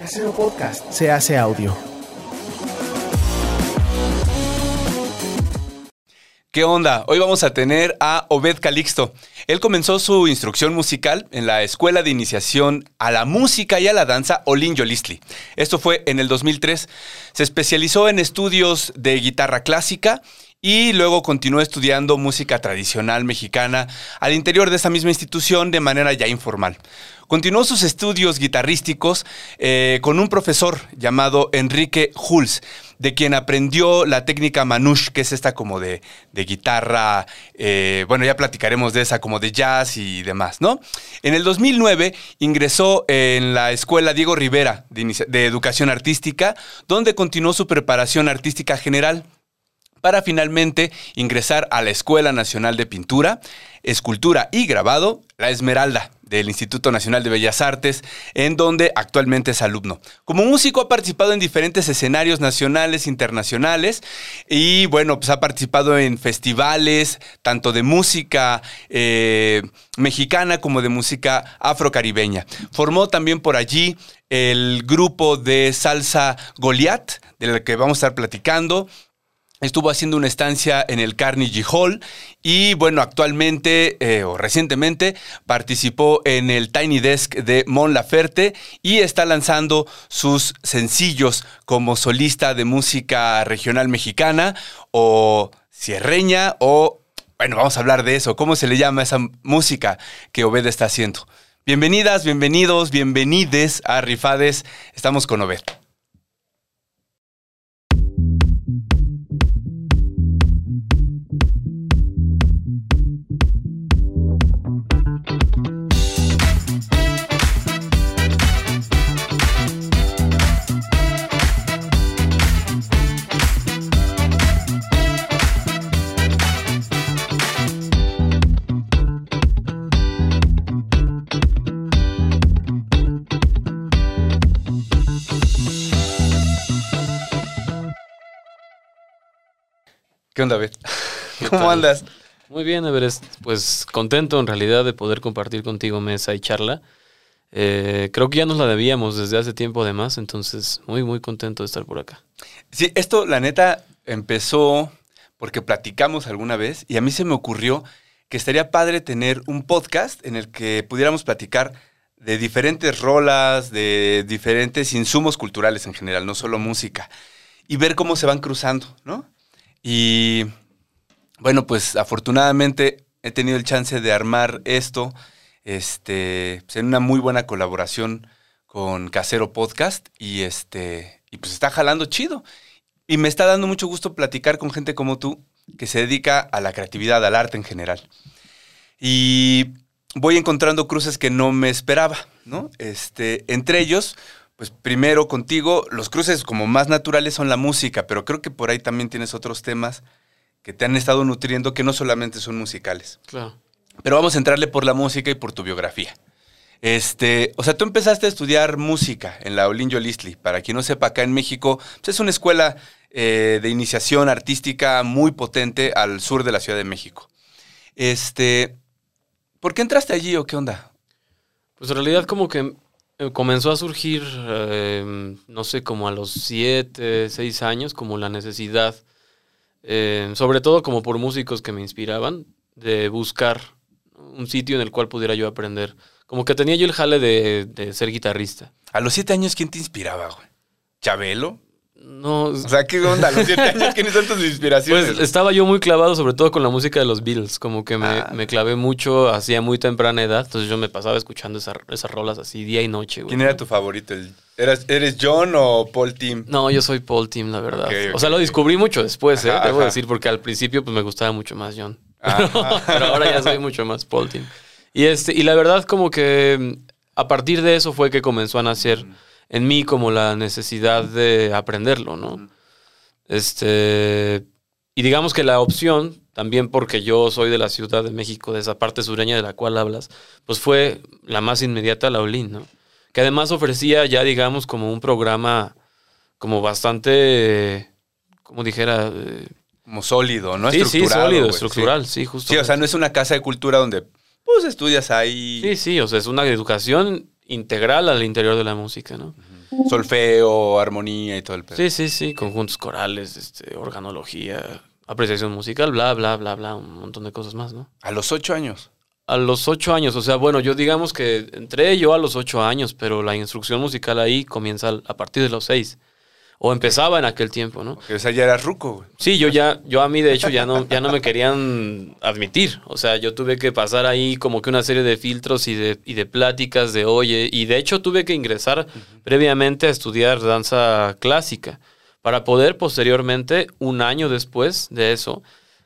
Casero Podcast se hace audio. ¿Qué onda? Hoy vamos a tener a Obed Calixto. Él comenzó su instrucción musical en la Escuela de Iniciación a la Música y a la Danza Olin Yolistli. Esto fue en el 2003. Se especializó en estudios de guitarra clásica y luego continuó estudiando música tradicional mexicana al interior de esa misma institución de manera ya informal. Continuó sus estudios guitarrísticos eh, con un profesor llamado Enrique Hulz, de quien aprendió la técnica Manush, que es esta como de, guitarra, eh, bueno, ya platicaremos de esa, como de jazz y demás, ¿no? En el 2009 ingresó en la Escuela Diego Rivera de Educación Artística, donde continuó su preparación artística general para finalmente ingresar a la Escuela Nacional de Pintura, Escultura y Grabado, La Esmeralda, del Instituto Nacional de Bellas Artes, en donde actualmente es alumno. Como músico ha participado en diferentes escenarios nacionales, internacionales, y bueno, pues ha participado en festivales, tanto de música eh, mexicana como de música afrocaribeña. Formó también por allí el grupo de salsa Goliath, del que vamos a estar platicando. Estuvo haciendo una estancia en el Carnegie Hall y bueno, actualmente eh, o recientemente participó en el Tiny Desk de Mon Laferte y está lanzando sus sencillos como solista de música regional mexicana o sierreña o, bueno, vamos a hablar de eso, cómo se le llama esa música que Obed está haciendo. Bienvenidas, bienvenidos, bienvenides a Rifades, estamos con Obed. ¿Qué onda, David? ¿Cómo tal? andas? Muy bien, Everest. Pues contento en realidad de poder compartir contigo mesa y charla. Eh, creo que ya nos la debíamos desde hace tiempo además, entonces muy, muy contento de estar por acá. Sí, esto, la neta, empezó porque platicamos alguna vez y a mí se me ocurrió que estaría padre tener un podcast en el que pudiéramos platicar de diferentes rolas, de diferentes insumos culturales en general, no solo música, y ver cómo se van cruzando, ¿no? Y bueno, pues afortunadamente he tenido el chance de armar esto este, pues, en una muy buena colaboración con Casero Podcast y este y pues está jalando chido. Y me está dando mucho gusto platicar con gente como tú que se dedica a la creatividad, al arte en general. Y voy encontrando cruces que no me esperaba, ¿no? Este, entre ellos, pues primero contigo, los cruces como más naturales son la música, pero creo que por ahí también tienes otros temas que te han estado nutriendo que no solamente son musicales. Claro. Pero vamos a entrarle por la música y por tu biografía. Este, o sea, tú empezaste a estudiar música en la Olin Yolistli. Para quien no sepa, acá en México pues es una escuela eh, de iniciación artística muy potente al sur de la Ciudad de México. Este, ¿por qué entraste allí o qué onda? Pues en realidad como que comenzó a surgir, eh, no sé, como a los siete, seis años, como la necesidad, eh, sobre todo como por músicos que me inspiraban, de buscar un sitio en el cual pudiera yo aprender. Como que tenía yo el jale de, de ser guitarrista. A los siete años, ¿quién te inspiraba, güey? ¿Chabelo? No, O sea, ¿qué onda? Los siete años, ¿quiénes son tus inspiraciones? Pues estaba yo muy clavado sobre todo con la música de los Beatles, como que me, Ah. me clavé mucho hacía muy temprana edad, entonces yo me pasaba escuchando esa- esas rolas así día y noche. güey. ¿Quién era tu favorito? ¿El- eras- ¿Eres John o Paul Tim? No, yo soy Paul Tim, la verdad. O sea, lo descubrí mucho después, ¿eh? Ajá, Debo ajá. decir, porque al principio pues me gustaba mucho más John. Pero ahora ya soy mucho más Paul Tim. Y, este, y la verdad como que mm, a partir de eso fue que comenzó a nacer en mí como la necesidad de aprenderlo, ¿no? Este, y digamos que la opción, también porque yo soy de la Ciudad de México, de esa parte sureña de la cual hablas, pues fue la más inmediata, la Olin, ¿no? Que además ofrecía ya, digamos, como un programa como bastante, como dijera... eh, Como sólido, ¿no? sí, sí, sólido, estructural, sí, justo. Sí. Sí, o sea, no es una casa de cultura donde pues estudias ahí. Sí, sí, o sea, es una educación integral al interior de la música, ¿no? Solfeo, armonía y todo el pedo. Sí, sí, sí, conjuntos corales, este, organología, apreciación musical, bla, bla, bla, bla, un montón de cosas más, ¿no? A los ocho años. A los ocho años, o sea, bueno, yo digamos que entré yo a los ocho años, pero la instrucción musical ahí comienza a partir de los seis. O empezaba en aquel tiempo, ¿no? O sea, ya eras ruco, güey. Sí, yo ya, yo a mí de hecho ya no, ya no me querían admitir. O sea, yo tuve que pasar ahí como que una serie de filtros y de, y de pláticas de oye. Y de hecho tuve que ingresar previamente a estudiar danza clásica para poder posteriormente, un año después de eso,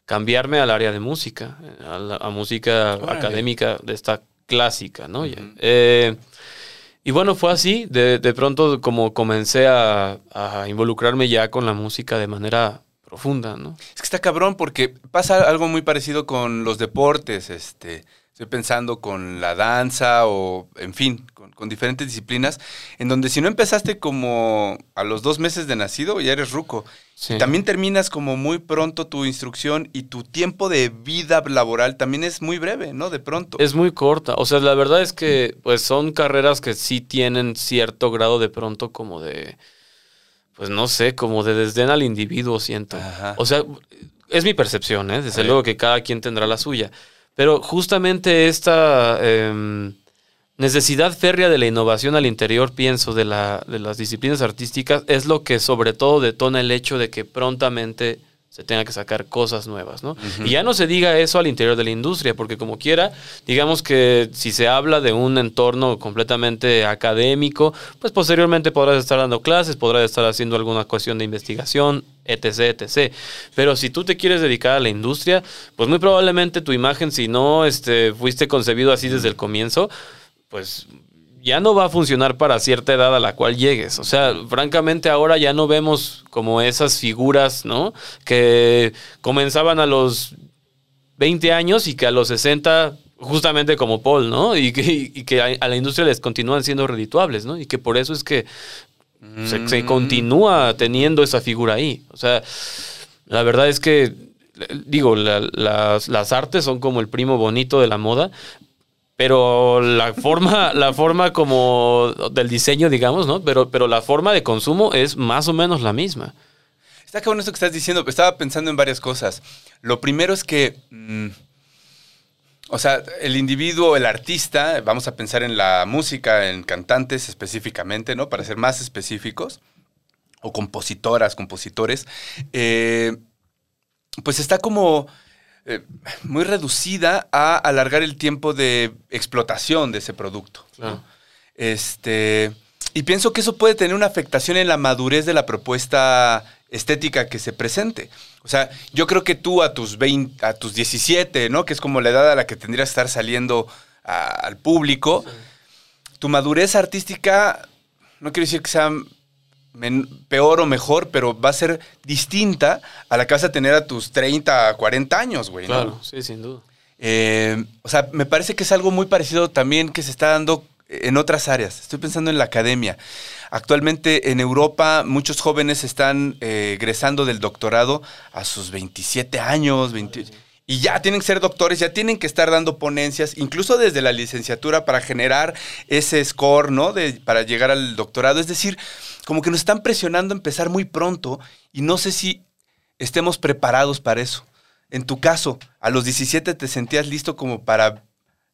cambiarme al área de música, a, la- a música Órale. académica de esta clásica, ¿no? Eh, y bueno, fue así. De, de pronto, como comencé a, a involucrarme ya con la música de manera profunda, ¿no? Es que está cabrón porque pasa algo muy parecido con los deportes, este, estoy pensando con la danza o, en fin, con, con diferentes disciplinas, en donde si no empezaste como a los dos meses de nacido, ya eres ruco. Sí. También terminas como muy pronto tu instrucción y tu tiempo de vida laboral también es muy breve, ¿no? De pronto. Es muy corta. O sea, la verdad es que pues son carreras que sí tienen cierto grado de pronto como de, pues no sé, como de desdén al individuo, siento. Ajá. O sea, es mi percepción, ¿eh? Desde luego que cada quien tendrá la suya. Pero justamente esta em, necesidad férrea de la innovación al interior, pienso, de, la, de las disciplinas artísticas, es lo que sobre todo detona el hecho de que prontamente se tenga que sacar cosas nuevas, ¿no? Y ya no se diga eso al interior de la industria, porque como quiera, digamos que si se habla de un entorno completamente académico, pues posteriormente podrás estar dando clases, podrás estar haciendo alguna cuestión de investigación, etc, etc. Pero si tú te quieres dedicar a la industria, pues muy probablemente tu imagen, si no este, fuiste concebido así desde el comienzo, pues ya no va a funcionar para cierta edad a la cual llegues. O sea, francamente ahora ya no vemos como esas figuras, ¿no? Que comenzaban a los 20 años y que a los 60, justamente como Paul, ¿no? Y que, y que a, la industria les continúan siendo redituables, ¿no? Y que por eso es que se, se Mm. continúa teniendo esa figura ahí. O sea, la verdad es que, digo, la- las, las artes son como el primo bonito de la moda, pero la forma, la forma como del diseño, digamos, ¿no? Pero, pero la forma de consumo es más o menos la misma. Está cabrón esto que estás diciendo. Estaba pensando en varias cosas. Lo primero es que, mm, o sea, el individuo, el artista, vamos a pensar en la música, en cantantes específicamente, ¿no? Para ser más específicos, o compositoras, compositores, eh, pues está como eh, muy reducida a alargar el tiempo de explotación de ese producto. Claro. Este, y pienso que eso puede tener una afectación en la madurez de la propuesta estética que se presente. O sea, yo creo que tú a tus 20, a tus 17, ¿no? Que es como la edad a la que tendrías que estar saliendo a- al público, tu madurez artística, no quiero decir que sea peor o mejor, pero va a ser distinta a la que vas a tener a tus 30, 40 años, güey. ¿no? Claro, sí, sin duda. Eh, o sea, me parece que es algo muy parecido también que se está dando en otras áreas. Estoy pensando en la academia. Actualmente en Europa muchos jóvenes están eh, egresando del doctorado a sus 27 años, 20 y ya tienen que ser doctores, ya tienen que estar dando ponencias, incluso desde la licenciatura para generar ese score, ¿no? De, para llegar al doctorado. Es decir, como que nos están presionando a empezar muy pronto y no sé si estemos preparados para eso. En tu caso, a los 17 te sentías listo como para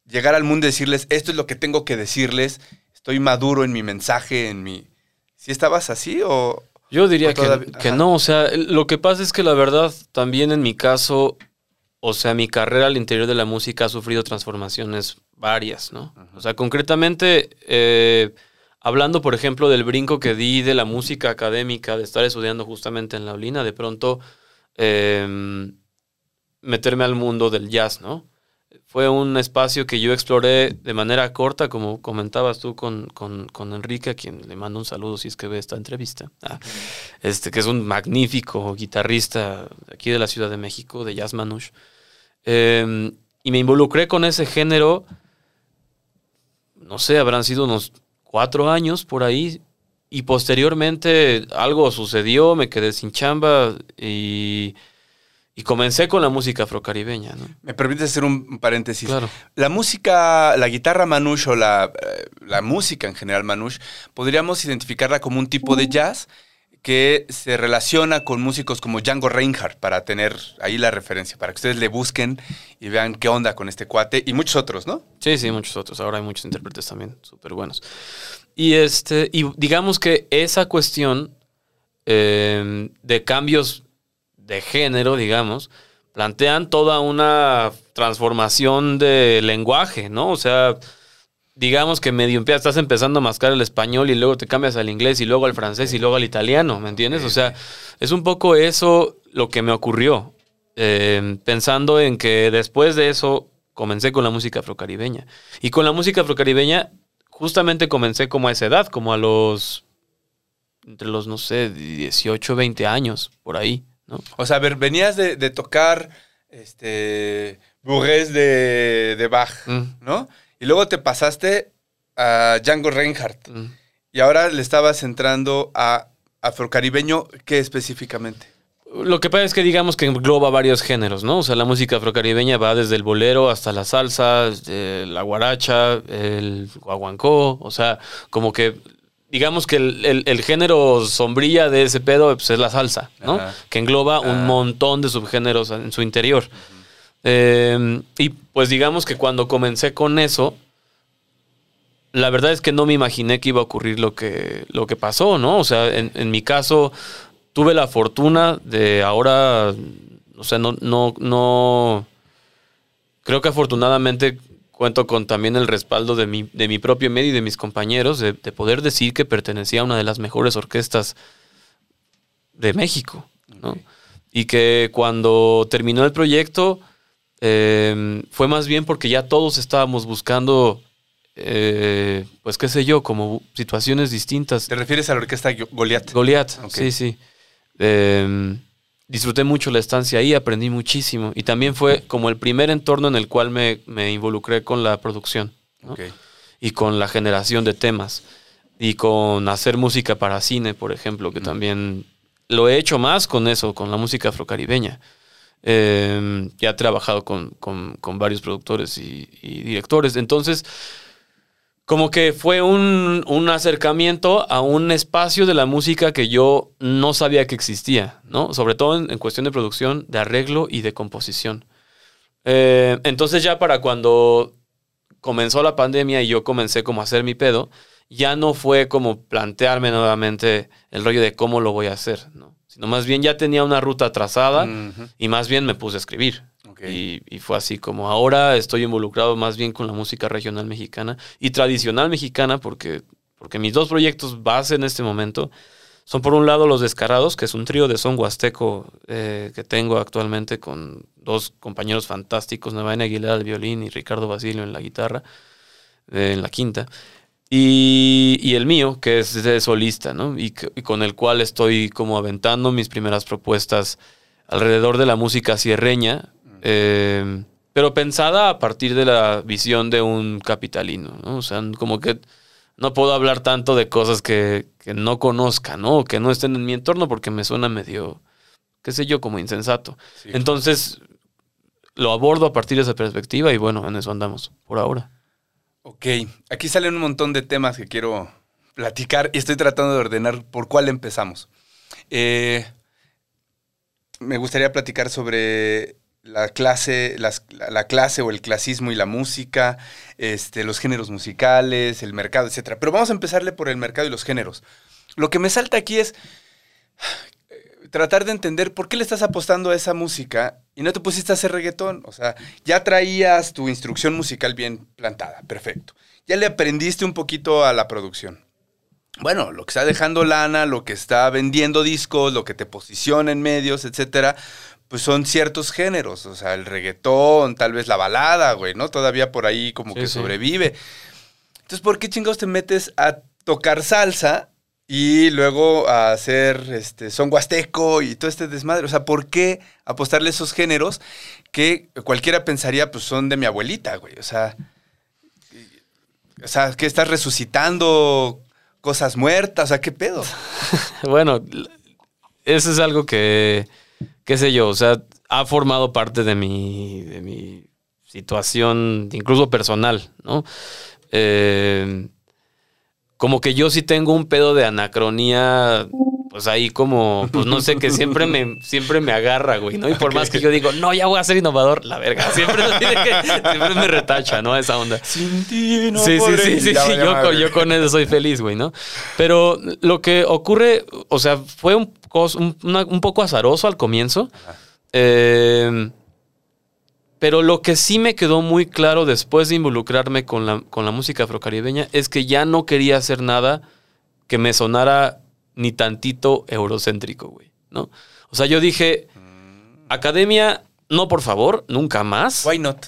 llegar al mundo y decirles, esto es lo que tengo que decirles, estoy maduro en mi mensaje, en mi... ¿Sí estabas así o...? Yo diría O que, que no, o sea, lo que pasa es que la verdad también en mi caso, o sea, mi carrera al interior de la música ha sufrido transformaciones varias, ¿no? O sea, concretamente, eh, hablando, por ejemplo, del brinco que di de la música académica, de estar estudiando justamente en la Olina, de pronto eh, meterme al mundo del jazz, ¿no? Fue un espacio que yo exploré de manera corta, como comentabas tú con, con- con Enrique, a quien le mando un saludo si es que ve esta entrevista. Ah, este, que es un magnífico guitarrista aquí de la Ciudad de México, de Jazz Manouche. Eh, y me involucré con ese género, no sé, habrán sido unos cuatro años por ahí. Y posteriormente algo sucedió, me quedé sin chamba y, y comencé con la música afrocaribeña, ¿no? Me permite hacer un paréntesis. Claro. La música, la guitarra manouche o la, eh, la música en general manouche, podríamos identificarla como un tipo de jazz que se relaciona con músicos como Django Reinhardt para tener ahí la referencia, para que ustedes le busquen y vean qué onda con este cuate y muchos otros, ¿no? Sí, sí, muchos otros. Ahora hay muchos intérpretes también súper buenos. Y, este, y digamos que esa cuestión eh, de cambios de género, digamos, plantean toda una transformación de lenguaje, ¿no? O sea, digamos que medio estás empezando a mascar el español y luego te cambias al inglés y luego al francés y luego al italiano, ¿me entiendes? O sea, es un poco eso lo que me ocurrió, eh, pensando en que después de eso comencé con la música afrocaribeña. Y con la música afrocaribeña justamente comencé como a esa edad, como a los, entre los, no sé, 18, 20 años, por ahí, ¿no? O sea, a ver, venías de, de tocar este Bourrées de, de Bach, Mm. ¿no? Y luego te pasaste a Django Reinhardt. Mm. Y ahora le estabas entrando a afrocaribeño, ¿qué específicamente? Lo que pasa es que digamos que engloba varios géneros, ¿no? O sea, la música afrocaribeña va desde el bolero hasta la salsa, eh, la guaracha, el guaguancó, o sea, como que digamos que el, el- el género sombrilla de ese pedo pues, es la salsa, ¿no? Ajá. Que engloba un Ah. montón de subgéneros en su interior. Eh, y pues digamos que cuando comencé con eso, la verdad es que no me imaginé que iba a ocurrir lo que, lo que pasó, ¿no? O sea, en, en mi caso, tuve la fortuna de ahora, o sea, no, no, no, creo que afortunadamente cuento con también el respaldo de mi, de mi propio medio y de mis compañeros, de, de poder decir que pertenecía a una de las mejores orquestas de México, ¿no? Y que cuando terminó el proyecto, eh, fue más bien porque ya todos estábamos buscando, eh, pues qué sé yo, como situaciones distintas. ¿Te refieres a la orquesta Goliath? Goliath, Ok. sí, sí. Eh, disfruté mucho la estancia ahí, aprendí muchísimo. Y también fue como el primer entorno en el cual me, me involucré con la producción y con la generación de temas. Y con hacer música para cine, por ejemplo, que también lo he hecho más con eso, con la música afrocaribeña. Eh, ya he trabajado con, con- varios productores y, directores. Entonces, como que fue un, un acercamiento a un espacio de la música que yo no sabía que existía, ¿no? Sobre todo en, en cuestión de producción, de arreglo y de composición. Eh, entonces ya para cuando comenzó la pandemia y yo comencé como a hacer mi pedo, ya no fue como plantearme nuevamente el rollo de cómo lo voy a hacer, ¿no? Sino más bien ya tenía una ruta trazada y más bien me puse a escribir. Y fue así como ahora estoy involucrado más bien con la música regional mexicana y tradicional mexicana porque, porque mis dos proyectos base en este momento son por un lado Los Descarados, que es un trío de son huasteco eh, que tengo actualmente con dos compañeros fantásticos, Navaina Aguilar al violín y Ricardo Basilio en la guitarra, eh, en la quinta. Y, y el mío, que es de solista, ¿no? Y, con el cual estoy como aventando mis primeras propuestas alrededor de la música sierreña, eh, pero pensada a partir de la visión de un capitalino, ¿no? O sea, como que no puedo hablar tanto de cosas que, que no conozca, ¿no? O que no estén en mi entorno porque me suena medio, qué sé yo, como insensato. Sí. Entonces, lo abordo a partir de esa perspectiva y bueno, en eso andamos por ahora. Ok, aquí salen un montón de temas que quiero platicar y estoy tratando de ordenar por cuál empezamos. Eh, me gustaría platicar sobre la clase, las- la, la clase o el clasismo y la música, este, los géneros musicales, el mercado, etc. Pero vamos a empezarle por el mercado y los géneros. Lo que me salta aquí es tratar de entender por qué le estás apostando a esa música y no te pusiste a hacer reggaetón. O sea, ya traías tu instrucción musical bien plantada, perfecto. Ya le aprendiste un poquito a la producción. Bueno, lo que está dejando lana, lo que está vendiendo discos, lo que te posiciona en medios, etcétera, pues son ciertos géneros. O sea, el reggaetón, tal vez la balada, güey, ¿no? Todavía por ahí como Sí, que sí. sobrevive. Entonces, ¿por qué chingados te metes a tocar salsa y luego a hacer este son huasteco y todo este desmadre? O sea, ¿por qué apostarle esos géneros que cualquiera pensaría, pues son de mi abuelita, güey? O sea, o sea, que estás resucitando cosas muertas, o sea, ¿qué pedo? Bueno, eso es algo que, qué sé yo, o sea, ha formado parte de mi, de mi situación, incluso personal, ¿no? Eh, como que yo sí tengo un pedo de anacronía, pues ahí como, pues no sé, que siempre me, siempre me agarra, güey, ¿no? Y por más que yo digo, no, ya voy a ser innovador, la verga, siempre, siempre me retacha, ¿no? Esa onda. Sin ti no Sí, sí, sí, sí, sí, yo, con- ya. yo con eso soy feliz, güey, ¿no? Pero lo que ocurre, o sea, fue un, un, una- un poco azaroso al comienzo. Eh, pero lo que sí me quedó muy claro después de involucrarme con la, con la música afrocaribeña es que ya no quería hacer nada que me sonara ni tantito eurocéntrico, güey, ¿no? O sea, yo dije, academia, no, por favor, nunca más. Why not?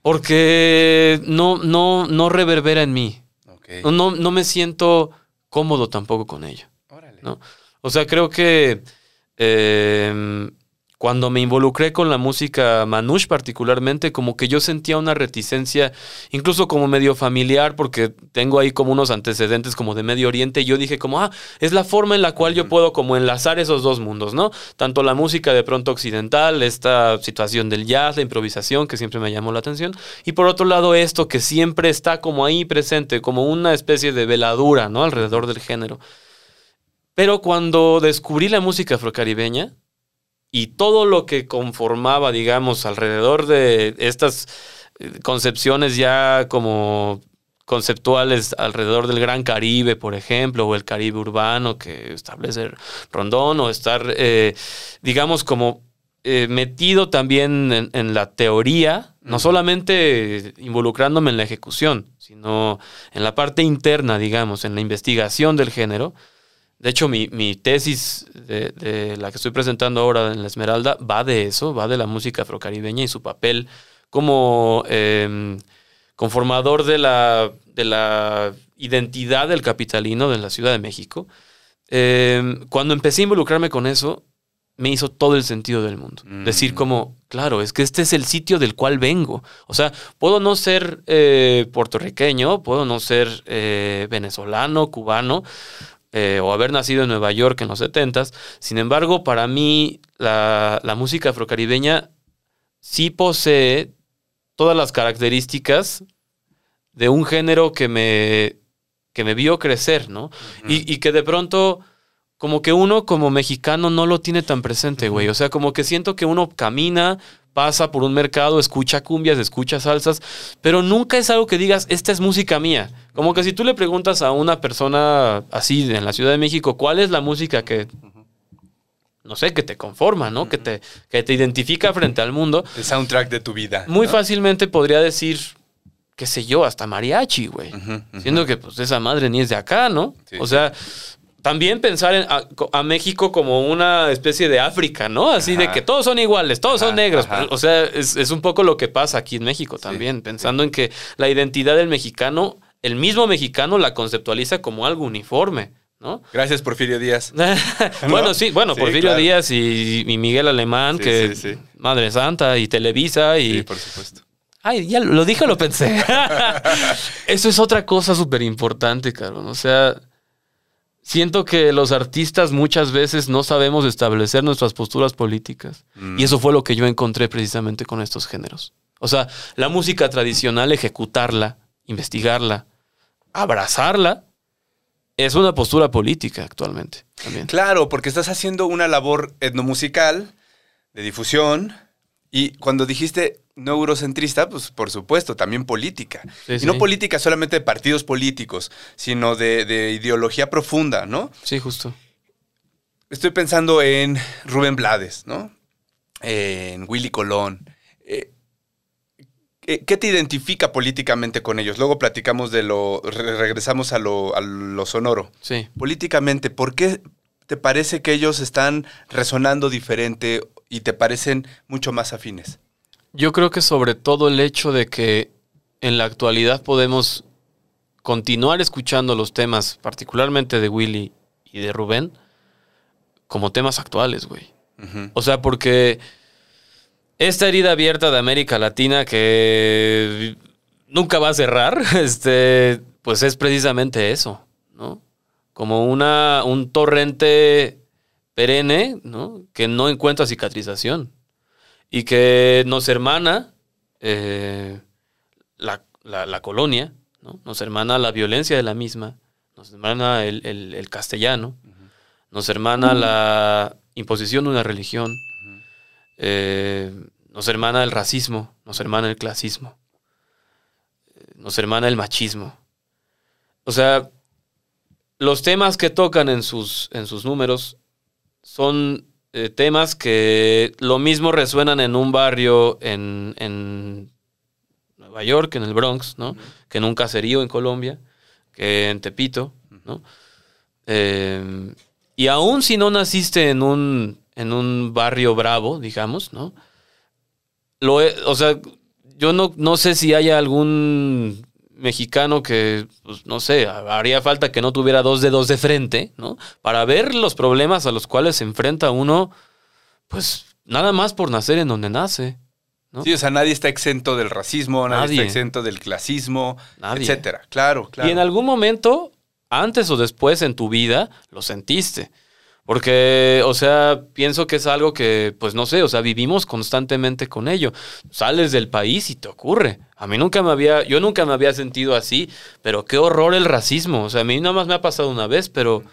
Porque no, no, no reverbera en mí. No, no, no me siento cómodo tampoco con ello. Órale. ¿no? O sea, creo que eh, cuando me involucré con la música Manouche particularmente, como que yo sentía una reticencia, incluso como medio familiar, porque tengo ahí como unos antecedentes como de Medio Oriente, y yo dije como, ah, es la forma en la cual yo puedo como enlazar esos dos mundos, ¿no? Tanto la música de pronto occidental, esta situación del jazz, la improvisación, que siempre me llamó la atención, y por otro lado esto que siempre está como ahí presente, como una especie de veladura, ¿no? Alrededor del género. Pero cuando descubrí la música afrocaribeña y todo lo que conformaba, digamos, alrededor de estas eh, concepciones ya como conceptuales alrededor del Gran Caribe, por ejemplo, o el Caribe urbano que establece Rondón, o estar, eh, digamos, como eh, metido también en, en la teoría, no solamente involucrándome en la ejecución, sino en la parte interna, digamos, en la investigación del género. De hecho, mi, mi tesis de, de la que estoy presentando ahora en La Esmeralda va de eso, va de la música afrocaribeña y su papel como eh, conformador de la, de la identidad del capitalino de la Ciudad de México. Eh, cuando empecé a involucrarme con eso, me hizo todo el sentido del mundo. Mm. Decir como, claro, es que este es el sitio del cual vengo. O sea, puedo no ser eh, puertorriqueño, puedo no ser eh, venezolano, cubano, eh, o haber nacido en Nueva York en los 70s. Sin embargo, para mí la, la música afrocaribeña sí posee todas las características de un género que me, que me vio crecer, ¿no? y, y que de pronto, como que uno como mexicano no lo tiene tan presente, güey. O sea, como que siento que uno camina, pasa por un mercado, escucha cumbias, escucha salsas, pero nunca es algo que digas, esta es música mía. Como que si tú le preguntas a una persona así en la Ciudad de México, ¿cuál es la música que, no sé, que te conforma, ¿no? Que te, que te identifica frente al mundo? El soundtrack de tu vida. Muy ¿no? fácilmente podría decir, qué sé yo, hasta mariachi, güey. Siendo que pues esa madre ni es de acá, ¿no? Sí, o sí. También pensar en, a, a México como una especie de África, ¿no? Así de que todos son iguales, todos Ajá, son negros. ajá. O sea, es, es un poco lo que pasa aquí en México también, pensando en que la identidad del mexicano, el mismo mexicano la conceptualiza como algo uniforme, ¿no? Gracias, Porfirio Díaz. bueno, sí, bueno, Sí, Porfirio claro. Díaz y, y Miguel Alemán, que. Madre Santa y Televisa y... Sí, por supuesto. Ay, ya lo dije lo pensé. Eso es otra cosa súper importante, cabrón. O sea, siento que los artistas muchas veces no sabemos establecer nuestras posturas políticas. Mm. Y eso fue lo que yo encontré precisamente con estos géneros. O sea, la música tradicional, ejecutarla, investigarla, abrazarla, es una postura política actualmente. También. Claro, porque estás haciendo una labor etnomusical de difusión y cuando dijiste no eurocentrista, pues por supuesto, también política. Sí, y sí. no política solamente de partidos políticos, sino de, de ideología profunda, ¿no? Sí, justo. Estoy pensando en Rubén Blades, ¿no? En Willy Colón. Eh, ¿Qué te identifica políticamente con ellos? Luego platicamos de lo, re- regresamos a lo, a lo sonoro. Sí. Políticamente, ¿por qué te parece que ellos están resonando diferente y te parecen mucho más afines? Yo creo que sobre todo el hecho de que en la actualidad podemos continuar escuchando los temas, particularmente de Willy y de Rubén, como temas actuales, güey. O sea, porque esta herida abierta de América Latina que nunca va a cerrar, este, pues es precisamente eso, ¿no? Como una, un torrente perenne, ¿no? Que no encuentra cicatrización. Y que nos hermana eh, la, la- la colonia, ¿no? nos hermana la violencia de la misma, nos hermana el, el- el castellano, nos hermana la imposición de una religión, eh, nos hermana el racismo, nos hermana el clasismo, eh, nos hermana el machismo. O sea, los temas que tocan en sus, en sus números son eh, temas que lo mismo resuenan en un barrio en, en Nueva York, en el Bronx, ¿no? Que en un caserío en Colombia, que en Tepito, ¿no? Eh, y aún si no naciste en un, en un barrio bravo, digamos, ¿no? Lo o sea, yo no, no sé si haya algún mexicano que, pues, no sé, haría falta que no tuviera dos dedos de frente, ¿no? Para ver los problemas a los cuales se enfrenta uno, pues nada más por nacer en donde nace. ¿no? Sí, o sea, nadie está exento del racismo, nadie, Nadie. está exento del clasismo, Nadie. etcétera. Claro, claro. Y en algún momento, antes o después en tu vida, lo sentiste. Porque, o sea, pienso que es algo que, pues no sé, o sea, vivimos constantemente con ello. Sales del país y te ocurre. A mí nunca me había, yo nunca me había sentido así, pero qué horror el racismo. O sea, a mí nada más me ha pasado una vez, pero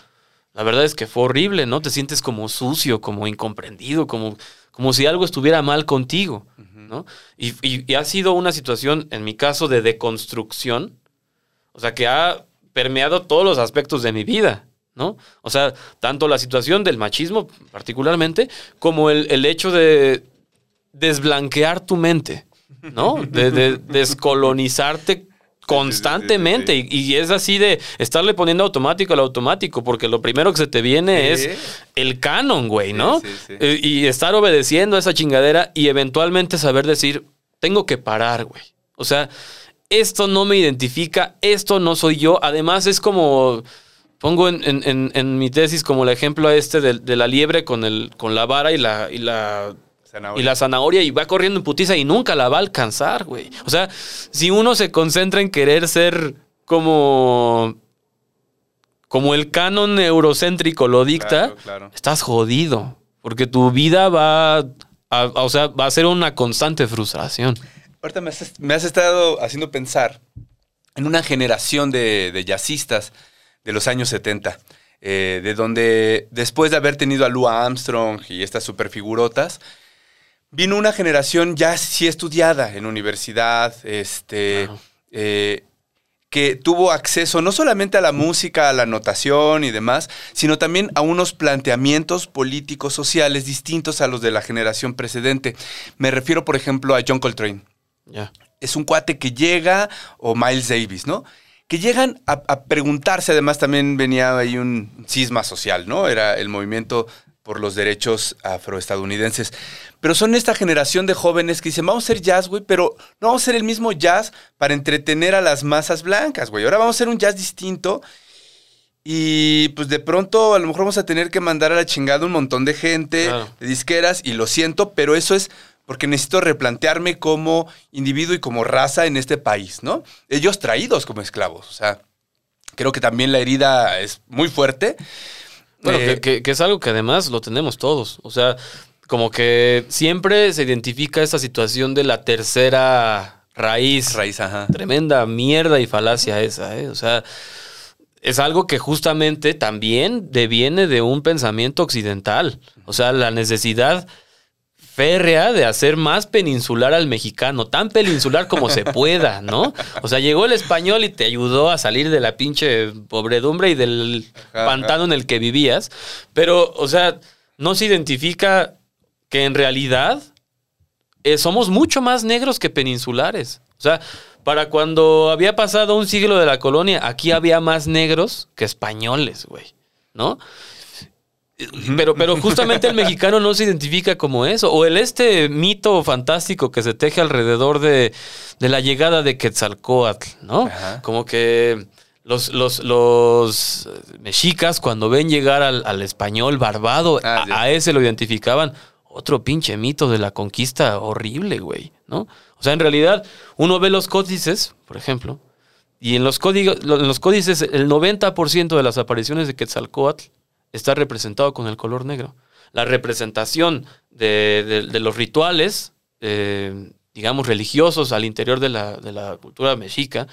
la verdad es que fue horrible, ¿no? Te sientes como sucio, como incomprendido, como, como si algo estuviera mal contigo, ¿no? Y, y- y ha sido una situación, en mi caso, de deconstrucción, o sea, que ha permeado todos los aspectos de mi vida, ¿no? O sea, tanto la situación del machismo particularmente, como el, el hecho de desblanquear tu mente, ¿no? De, de descolonizarte constantemente. Y, y es así de estarle poniendo automático al automático, porque lo primero que se te viene es el canon, güey, ¿no? Sí. Eh, y estar obedeciendo a esa chingadera y eventualmente saber decir, tengo que parar, güey. O sea, esto no me identifica, esto no soy yo. Además, es como. Pongo en, en- en- en mi tesis como el ejemplo este de, de la liebre con, el, con la vara y la, y la Zanahoria. y la zanahoria y va corriendo en putiza y nunca la va a alcanzar, güey. O sea, si uno se concentra en querer ser como. como el canon eurocéntrico lo dicta, Claro, claro. estás jodido. Porque tu vida va a, a- o sea, va a ser una constante frustración. Ahorita me has, me has estado haciendo pensar en una generación de, de jazzistas de los años 70, eh, de donde después de haber tenido a Lou Armstrong y estas superfigurotas, vino una generación ya sí estudiada en universidad, este, eh, que tuvo acceso no solamente a la música, a la notación y demás, sino también a unos planteamientos políticos, sociales distintos a los de la generación precedente. Me refiero, por ejemplo, a John Coltrane es un cuate que llega, o Miles Davis, ¿no? Que llegan a, a preguntarse, además también venía ahí un cisma social, ¿no? Era el movimiento por los derechos afroestadounidenses. Pero son esta generación de jóvenes que dicen, vamos a hacer jazz, güey, pero no vamos a hacer el mismo jazz para entretener a las masas blancas, güey. Ahora vamos a hacer un jazz distinto. Y pues de pronto a lo mejor vamos a tener que mandar a la chingada un montón de gente, de disqueras, y lo siento, pero eso es porque necesito replantearme como individuo y como raza en este país, ¿no? Ellos traídos como esclavos, o sea, creo que también la herida es muy fuerte. Bueno, Eh, que, que- que es algo que además lo tenemos todos. O sea, como que siempre se identifica esta situación de la tercera raíz. raíz, ajá. Tremenda mierda y falacia esa, ¿eh? O sea, es algo que justamente también deviene de un pensamiento occidental. O sea, la necesidad férrea de hacer más peninsular al mexicano, tan peninsular como se pueda, ¿no? O sea, llegó el español y te ayudó a salir de la pinche pobredumbre y del Ajá, pantano en el que vivías, pero, o sea, no se identifica que en realidad eh, somos mucho más negros que peninsulares. O sea, para cuando había pasado un siglo de la colonia, aquí había más negros que españoles, güey, ¿no? Pero, pero justamente el mexicano no se identifica como eso. O el este mito fantástico que se teje alrededor de, de la llegada de Quetzalcoatl, ¿no? Ajá. Como que los, los, los mexicas cuando ven llegar al, al español barbado, Ah, a ese lo identificaban. Otro pinche mito de la conquista horrible, güey, ¿no? O sea, en realidad, uno ve los códices, por ejemplo, y en los, códigos, en los códices el 90% de las apariciones de Quetzalcoatl está representado con el color negro. La representación de, de- de los rituales, eh, digamos, religiosos al interior de la, de la cultura mexica,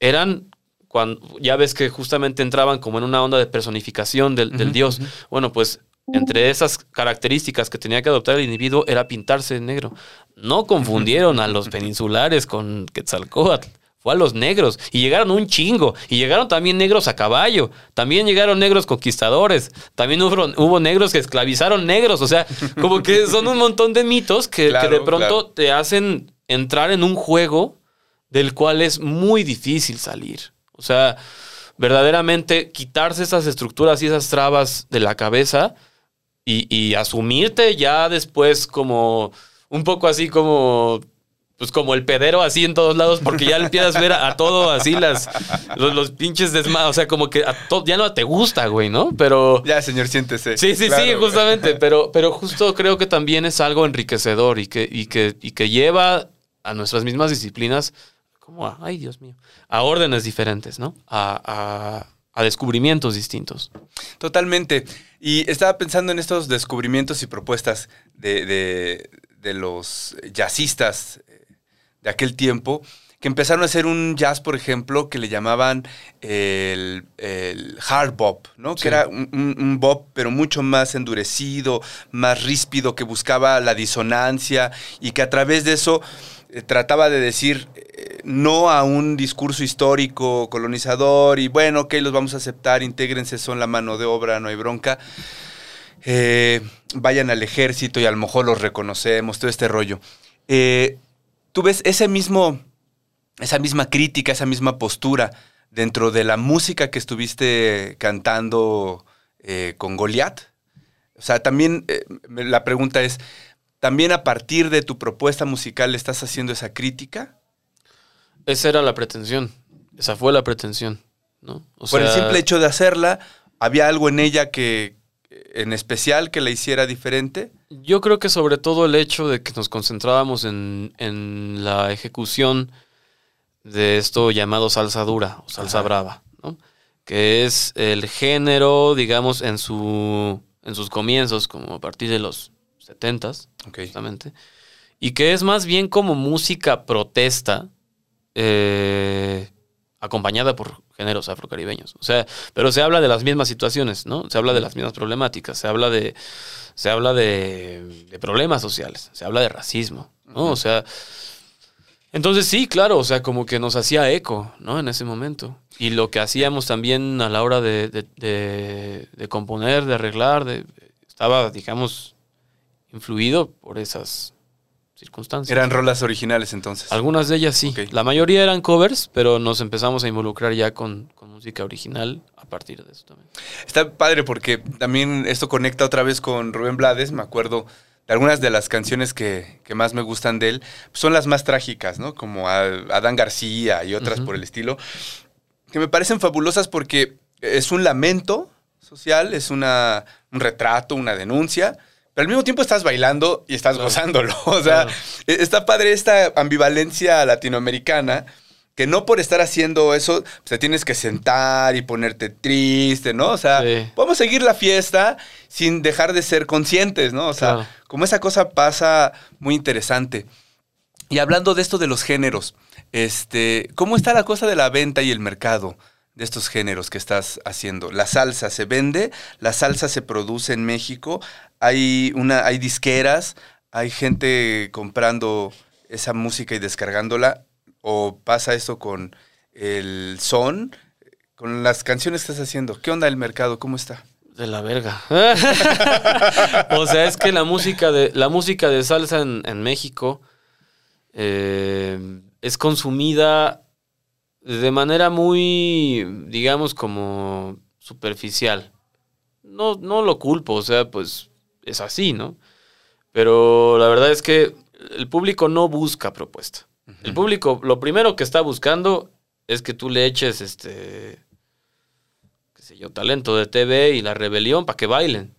eran cuando ya ves que justamente entraban como en una onda de personificación del, dios. Bueno, pues entre esas características que tenía que adoptar el individuo era pintarse de negro. No confundieron a los peninsulares con Quetzalcóatl. Fue a los negros. Y llegaron un chingo. Y llegaron también negros a caballo. También llegaron negros conquistadores. También hubo, hubo negros que esclavizaron negros. O sea, como que son un montón de mitos que, de pronto claro. te hacen entrar en un juego del cual es muy difícil salir. O sea, verdaderamente quitarse esas estructuras y esas trabas de la cabeza y, y asumirte ya después como un poco así como pues como el pedero así en todos lados porque ya empiezas a ver a, a todo así las los, los pinches desmados, o sea, como que a to- ya no te gusta, güey, ¿no? Pero Ya, señor, siéntese. Sí, sí, Claro, sí, güey. justamente, pero, pero justo creo que también es algo enriquecedor y que, y que, y que lleva a nuestras mismas disciplinas como a, ay Dios mío, a órdenes diferentes, ¿no? A, a- a descubrimientos distintos. Totalmente. Y estaba pensando en estos descubrimientos y propuestas de, de- de los jazzistas de aquel tiempo, que empezaron a hacer un jazz, por ejemplo, que le llamaban el, el hard bop, ¿no? Sí. Que era un, un- un bop, pero mucho más endurecido, más ríspido, que buscaba la disonancia y que a través de eso eh, trataba de decir eh, no a un discurso histórico colonizador y bueno, ok, los vamos a aceptar, intégrense, son la mano de obra, no hay bronca. Eh, vayan al ejército y a lo mejor los reconocemos, todo este rollo. Eh, Tú ves ese mismo, esa misma crítica, esa misma postura dentro de la música que estuviste cantando eh, con Goliat. O sea, también eh, la pregunta es, ¿también a partir de tu propuesta musical estás haciendo esa crítica? Esa era la pretensión, esa fue la pretensión, ¿no? O Por el simple hecho de hacerla, ¿había algo en ella que en especial que la hiciera diferente? Yo creo que sobre todo el hecho de que nos concentrábamos en, en la ejecución de esto llamado salsa dura o salsa Ajá. brava, ¿no? Que es el género, digamos, en, su, en sus comienzos, como a partir de los 70s, Ok. justamente. Y que es más bien como música protesta, eh, acompañada por géneros afrocaribeños. O sea, pero se habla de las mismas situaciones, ¿no? Se habla de las mismas problemáticas, se habla de, se habla de, de problemas sociales, se habla de racismo, ¿no? O sea, entonces sí, claro, o sea, como que nos hacía eco, ¿no? En ese momento. Y lo que hacíamos también a la hora de, de- de- de componer, de arreglar, estaba, digamos, influido por esas circunstancias. Eran rolas originales entonces. Algunas de ellas sí. La mayoría eran covers, pero nos empezamos a involucrar ya con, con música original a partir de eso también. Está padre porque también esto conecta otra vez con Rubén Blades. Me acuerdo de algunas de las canciones que, que más me gustan de él. Son las más trágicas, ¿no? Como a- Adán García y otras por el estilo. Que me parecen fabulosas porque es un lamento social, es una, un retrato, una denuncia. Pero al mismo tiempo estás bailando y estás Claro. gozándolo. O sea, Claro. e- está padre esta ambivalencia latinoamericana que no por estar haciendo eso pues, te tienes que sentar y ponerte triste, ¿no? O sea, Sí. podemos seguir la fiesta sin dejar de ser conscientes, ¿no? O sea, Claro. como esa cosa pasa muy interesante. Y hablando de esto de los géneros, este, ¿cómo está la cosa de la venta y el mercado de estos géneros que estás haciendo? La salsa se vende, la salsa se produce en México, hay una, hay disqueras, hay gente comprando esa música y descargándola, o pasa esto con el son, con las canciones que estás haciendo. ¿Qué onda el mercado? ¿Cómo está? De la verga. o sea, es que la música de, la música de salsa en, en México eh, es consumida de manera muy, digamos, como superficial. No, no lo culpo, o sea, pues es así, ¿no? Pero la verdad es que el público no busca propuesta. El público, lo primero que está buscando es que tú le eches este qué sé yo, talento de TV y la rebelión para que bailen.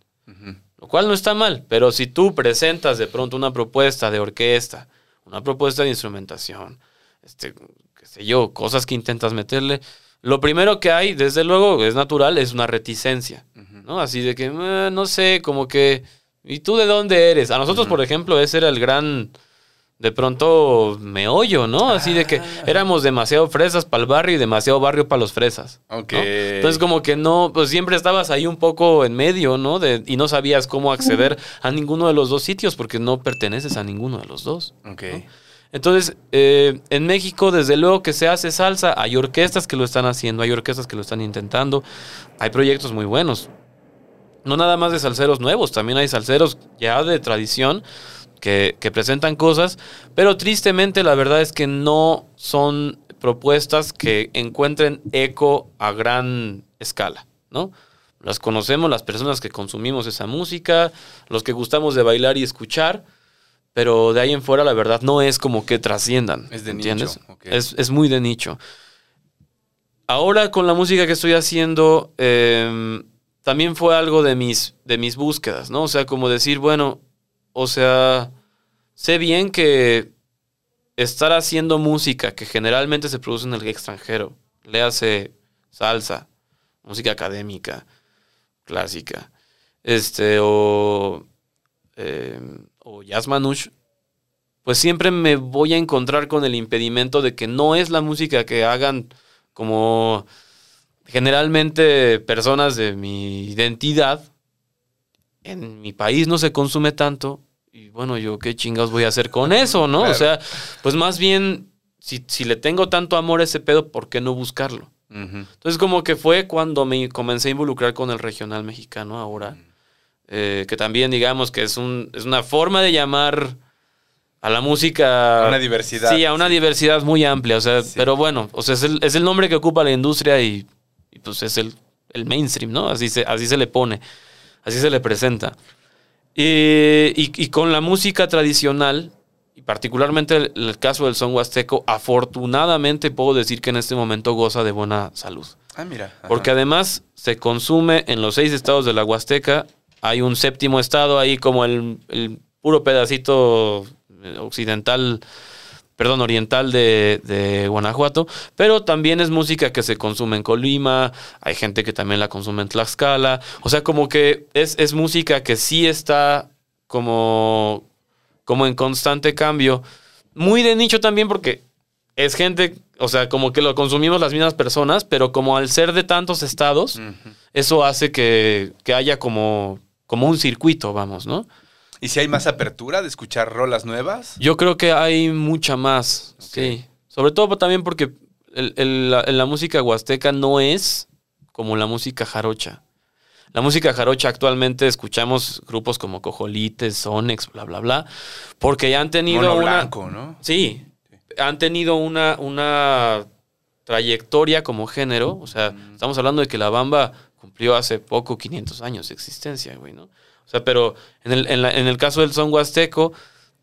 Lo cual no está mal, pero si tú presentas de pronto una propuesta de orquesta, una propuesta de instrumentación, este, qué sé yo, cosas que intentas meterle, lo primero que hay, desde luego, es natural, es una reticencia. ¿no? Así de que, "Eh, no sé, como que ¿Y tú de dónde eres? A nosotros, por ejemplo, ese era el gran, de pronto, meollo, ¿no? Así de que Ah. éramos demasiado fresas para el barrio y demasiado barrio para los fresas. ¿no? Ok. Entonces como que no, pues siempre estabas ahí un poco en medio, ¿no? De, y no sabías cómo acceder a ninguno de los dos sitios porque no perteneces a ninguno de los dos. Ok. Entonces, eh, en México, desde luego que se hace salsa, hay orquestas que lo están haciendo, hay orquestas que lo están intentando, hay proyectos muy buenos. No nada más de salseros nuevos, también hay salseros ya de tradición que, que presentan cosas, pero tristemente la verdad es que no son propuestas que encuentren eco a gran escala, ¿no? Las conocemos las personas que consumimos esa música, los que gustamos de bailar y escuchar, pero de ahí en fuera la verdad no es como que trasciendan. Es de ¿entiendes? nicho. Es, es muy de nicho. Ahora con la música que estoy haciendo, eh, también fue algo de mis, de mis búsquedas, ¿no? O sea, como decir, bueno, o sea, sé bien que estar haciendo música que generalmente se produce en el extranjero, le hace salsa, música académica, clásica, este, o, eh, o jazz manouche, pues siempre me voy a encontrar con el impedimento de que no es la música que hagan como generalmente personas de mi identidad. En mi país no se consume tanto. Y bueno, yo qué chingados voy a hacer con eso, ¿no? Claro. O sea, pues más bien, si, si le tengo tanto amor a ese pedo, ¿por qué no buscarlo? Entonces como que fue cuando me comencé a involucrar con el regional mexicano ahora, eh, que también digamos que es, un, es una forma de llamar a la música... A una diversidad, Sí, a una sí. diversidad muy amplia, o sea, Sí. pero bueno, o sea, es el, es el nombre que ocupa la industria y, y, pues es el, el mainstream, ¿no? Así se, así se le pone, así se le presenta. Y, y- y con la música tradicional, y particularmente el, el caso del son huasteco, afortunadamente puedo decir que en este momento goza de buena salud. Ah, mira. ajá. Porque además se consume en los seis estados de la Huasteca. Hay un séptimo estado ahí como el, el puro pedacito eh, occidental, perdón, oriental de, de Guanajuato. Pero también es música que se consume en Colima. Hay gente que también la consume en Tlaxcala. O sea, como que es, es música que sí está como, como en constante cambio. Muy de nicho también porque es gente, o sea, como que lo consumimos las mismas personas, pero como al ser de tantos estados, eso hace que, que haya como, como un circuito, vamos, ¿no? ¿Y si hay más apertura de escuchar rolas nuevas? Yo creo que hay mucha más, sí. Sobre todo también porque el- el- la, la música huasteca no es como la música jarocha. La música jarocha actualmente escuchamos grupos como Cojolites, Sonex, bla, bla, bla, porque ya han tenido Mono una... blanco, ¿no? Sí, han tenido una, una trayectoria como género. O sea, estamos hablando de que la bamba cumplió hace poco 500 años de existencia, güey, ¿no? O sea, pero en el, en la- en el caso del son huasteco,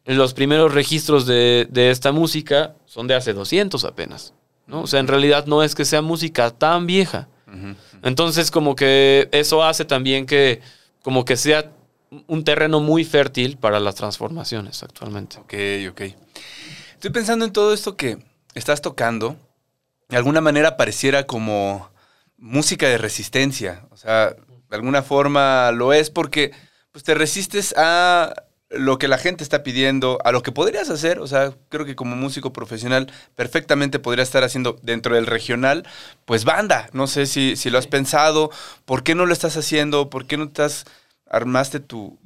los primeros registros de, de esta música son de hace 200 apenas, ¿no? O sea, en realidad no es que sea música tan vieja. Entonces, como que eso hace también que, como que sea un terreno muy fértil para las transformaciones actualmente. Ok, ok. Estoy pensando en todo esto que estás tocando. De alguna manera pareciera como música de resistencia. O sea, de alguna forma lo es porque pues, te resistes a lo que la gente está pidiendo, a lo que podrías hacer. O sea, creo que como músico profesional perfectamente podría estar haciendo dentro del regional, pues banda. No sé si, si lo has pensado. ¿Por qué no lo estás haciendo? ¿Por qué no estás, armaste tu,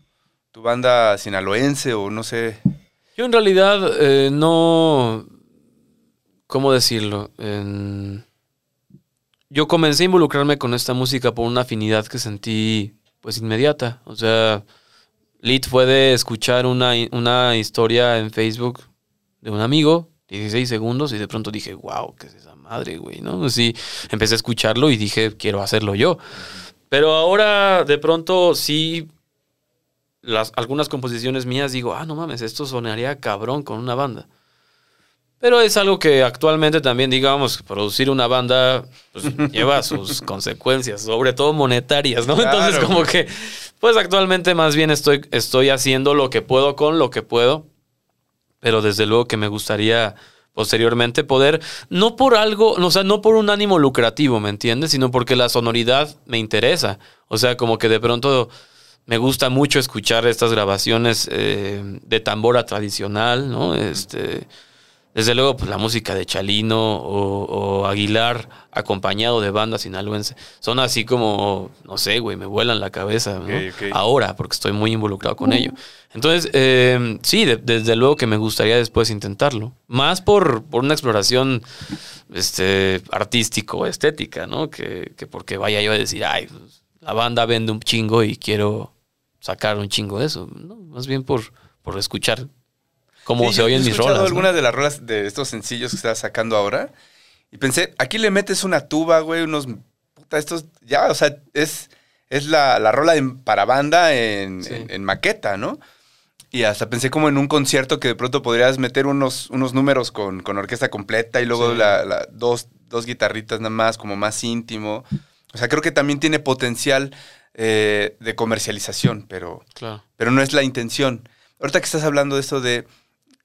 tu banda sinaloense o no sé? Yo en realidad eh, no... ¿Cómo decirlo? En- Yo comencé a involucrarme con esta música por una afinidad que sentí pues inmediata. O sea, Lit fue de escuchar una, una historia en Facebook de un amigo, 16 segundos, y de pronto dije, wow, ¿qué es esa madre, güey? ¿No? Así empecé a escucharlo y dije, quiero hacerlo yo. Pero ahora de pronto sí las, algunas composiciones mías digo, ah, no mames, esto sonaría cabrón con una banda. Pero es algo que actualmente también, digamos, producir una banda pues, lleva sus consecuencias, sobre todo monetarias, ¿no? Claro. Entonces, como que, pues actualmente más bien estoy, estoy haciendo lo que puedo con lo que puedo, pero desde luego que me gustaría posteriormente poder, no por algo, o sea, no por un ánimo lucrativo, ¿me entiendes? Sino porque la sonoridad me interesa. O sea, como que de pronto Me gusta mucho escuchar estas grabaciones eh, de tambora tradicional, ¿no? Este, desde luego, pues la música de Chalino o, o Aguilar acompañado de bandas sinaloense son así como, no sé, güey, me vuelan la cabeza, ¿no? Ahora, porque estoy muy involucrado con ello. Entonces, eh, sí, de- desde luego que me gustaría después intentarlo. Más por, por una exploración este, artístico, estética, ¿no? Que, que porque vaya yo a decir, ay, pues, la banda vende un chingo y quiero sacar un chingo de eso. ¿no? Más bien por, por escuchar cómo Sí, se oyen he mis rolas. ¿no? algunas de las rolas de estos sencillos que estás sacando ahora. Y pensé, aquí le metes una tuba, güey, unos. Puta, estos. Ya, o sea, es, es la, la rola en- para banda en, Sí. en- en maqueta, ¿no? Y hasta pensé como en un concierto que de pronto podrías meter unos, unos números con, con orquesta completa y luego Sí. la, la- dos, dos guitarritas nada más, como más íntimo. O sea, creo que también tiene potencial eh, de comercialización, pero Claro. pero no es la intención. Ahorita que estás hablando de esto de,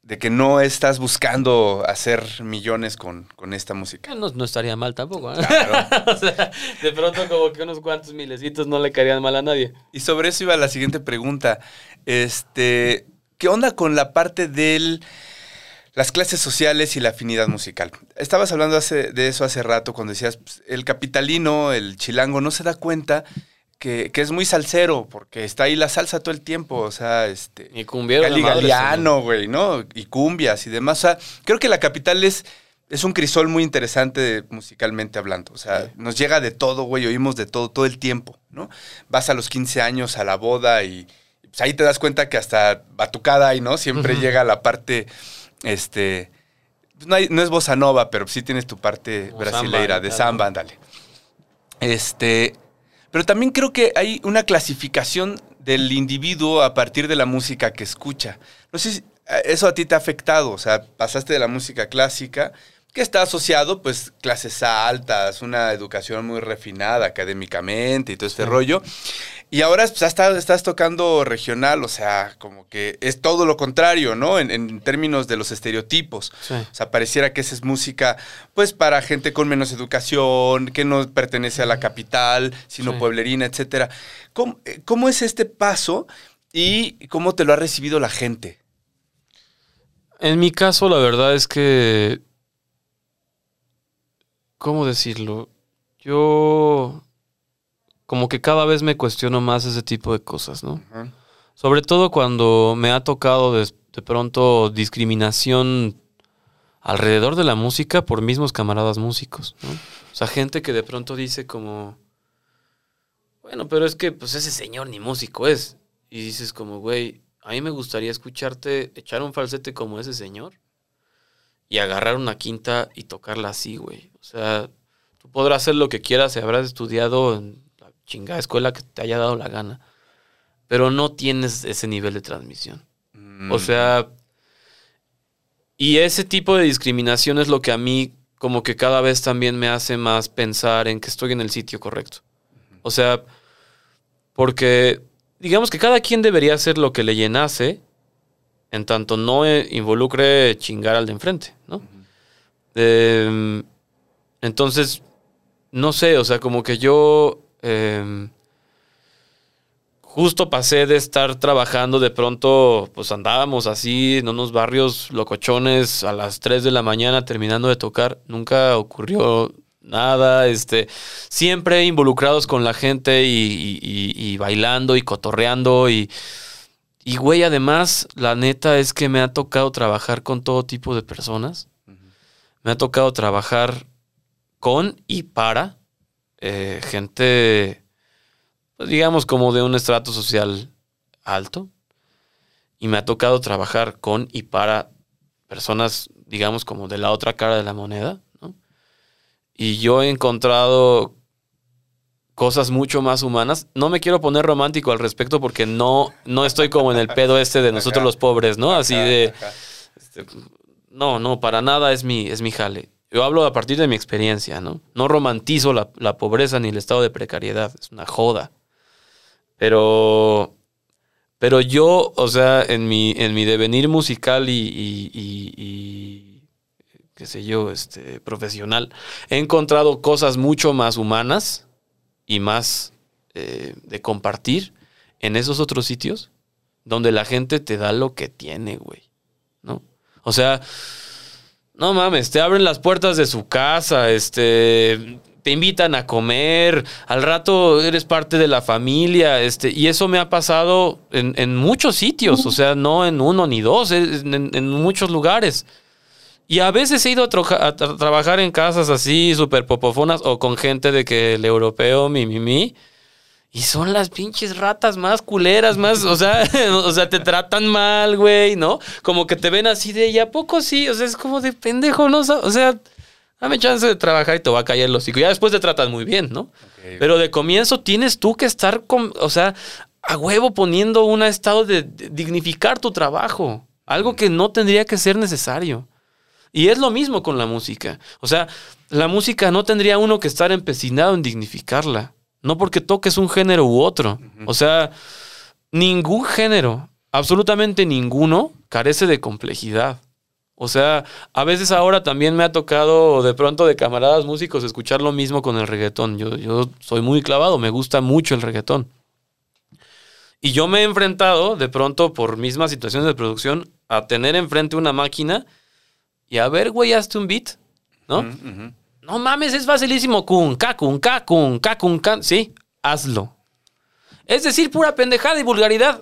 de que no estás buscando hacer millones con, con esta música. No, no estaría mal tampoco. ¿eh? Claro. o sea, de pronto como que unos cuantos milecitos no le caerían mal a nadie. Y sobre eso iba la siguiente pregunta. Este, ¿qué onda con la parte de las clases sociales y la afinidad musical? Estabas hablando hace- de eso hace rato cuando decías, pues, el capitalino, el chilango, no se da cuenta que, que es muy salsero, porque está ahí la salsa todo el tiempo, o sea, este... Y cumbiero Galiano, güey, ¿no? Y cumbias y demás. O sea, creo que la capital es, es un crisol muy interesante musicalmente hablando. O sea, Sí. nos llega de todo, güey, oímos de todo, todo el tiempo, ¿no? Vas a los 15 años a la boda y pues, ahí te das cuenta que hasta batucada hay, ¿no? Siempre llega la parte, este... No, hay- no es bossa nova, pero sí tienes tu parte Como brasileira, samba, de samba, ándale. Este, pero también creo que hay una clasificación del individuo a partir de la música que escucha. No sé si eh, eso a ti te ha afectado, o sea, pasaste de la música clásica, que está asociado, pues, clases altas, una educación muy refinada académicamente y todo este Sí. rollo. Y ahora pues, estás, estás tocando regional, o sea, como que es todo lo contrario, ¿no? En, en términos de los estereotipos. Sí. O sea, pareciera que esa es música, pues, para gente con menos educación, que no pertenece a la capital, sino Sí. pueblerina, etcétera. ¿Cómo, eh, cómo es este paso y cómo te lo ha recibido la gente? En mi caso, la verdad es que. ¿Cómo decirlo? Yo. Como que cada vez me cuestiono más ese tipo de cosas, ¿no? Sobre todo cuando me ha tocado de, de pronto discriminación alrededor de la música por mismos camaradas músicos, ¿no? O sea, gente que de pronto dice como. Bueno, pero es que pues ese señor ni músico es. Y dices como, güey, a mí me gustaría escucharte echar un falsete como ese señor y agarrar una quinta y tocarla así, güey. O sea, tú podrás hacer lo que quieras y habrás estudiado en chingada escuela que te haya dado la gana, pero no tienes ese nivel de transmisión. Mm. O sea, y ese tipo de discriminación es lo que a mí como que cada vez también me hace más pensar en que estoy en el sitio correcto. O sea, porque digamos que cada quien debería hacer lo que le llenase en tanto no eh, involucre chingar al de enfrente, ¿no? Em, entonces, no sé, o sea, como que yo em, justo pasé de estar trabajando, de pronto, pues andábamos así en unos barrios locochones a las 3 de la mañana terminando de tocar. Nunca ocurrió nada, este, siempre involucrados con la gente y, y- y- y bailando y cotorreando y, y güey, además, la neta es que me ha tocado trabajar con todo tipo de personas. Me ha tocado trabajar con y para eh, gente, pues, digamos, como de un estrato social alto. Y me ha tocado trabajar con y para personas, digamos, como de la otra cara de la moneda. ¿no? Y yo he encontrado cosas mucho más humanas. No me quiero poner romántico al respecto porque no, no estoy como en el pedo este de nosotros los pobres, ¿no? Así de... Este, no, no, para nada es mi, es mi jale. Yo hablo a partir de mi experiencia, ¿no? No romantizo la, la pobreza ni el estado de precariedad. Es una joda. Pero. Pero yo, o sea, en mi, en mi devenir musical y, y- y- qué sé yo, este, profesional, he encontrado cosas mucho más humanas y más eh, de compartir en esos otros sitios donde la gente te da lo que tiene, güey. ¿No? O sea, no mames, te abren las puertas de su casa, este, te invitan a comer, al rato eres parte de la familia, este, y eso me ha pasado en, en muchos sitios, o sea, no en uno ni dos, en, en muchos lugares. Y a veces he ido a, troja- a tra- trabajar en casas así, súper popofonas, o con gente de que el europeo, mi, mi, mi. Y son las pinches ratas más culeras, más, o sea, o sea, te tratan mal, güey, ¿no? Como que te ven así de, ¿y a poco sí? O sea, es como de pendejo, ¿no? O sea, dame chance de trabajar y te va a caer el hocico. Ya después te tratan muy bien, ¿no? Pero de comienzo tienes tú que estar, con, o sea, a huevo poniendo un estado de, de dignificar tu trabajo. Algo que no tendría que ser necesario. Y es lo mismo con la música. O sea, la música no tendría uno que estar empecinado en dignificarla. No porque toques un género u otro. O sea, ningún género, absolutamente ninguno, carece de complejidad. O sea, a veces ahora también me ha tocado de pronto de camaradas músicos escuchar lo mismo con el reggaetón. Yo, yo soy muy clavado, me gusta mucho el reggaetón. Y yo me he enfrentado de pronto por mismas situaciones de producción a tener enfrente una máquina y a ver, güey, hazte un beat, ¿no? Ujú. No mames, es facilísimo. Kun, ka, kun, ka. Sí, hazlo. Es decir, pura pendejada y vulgaridad.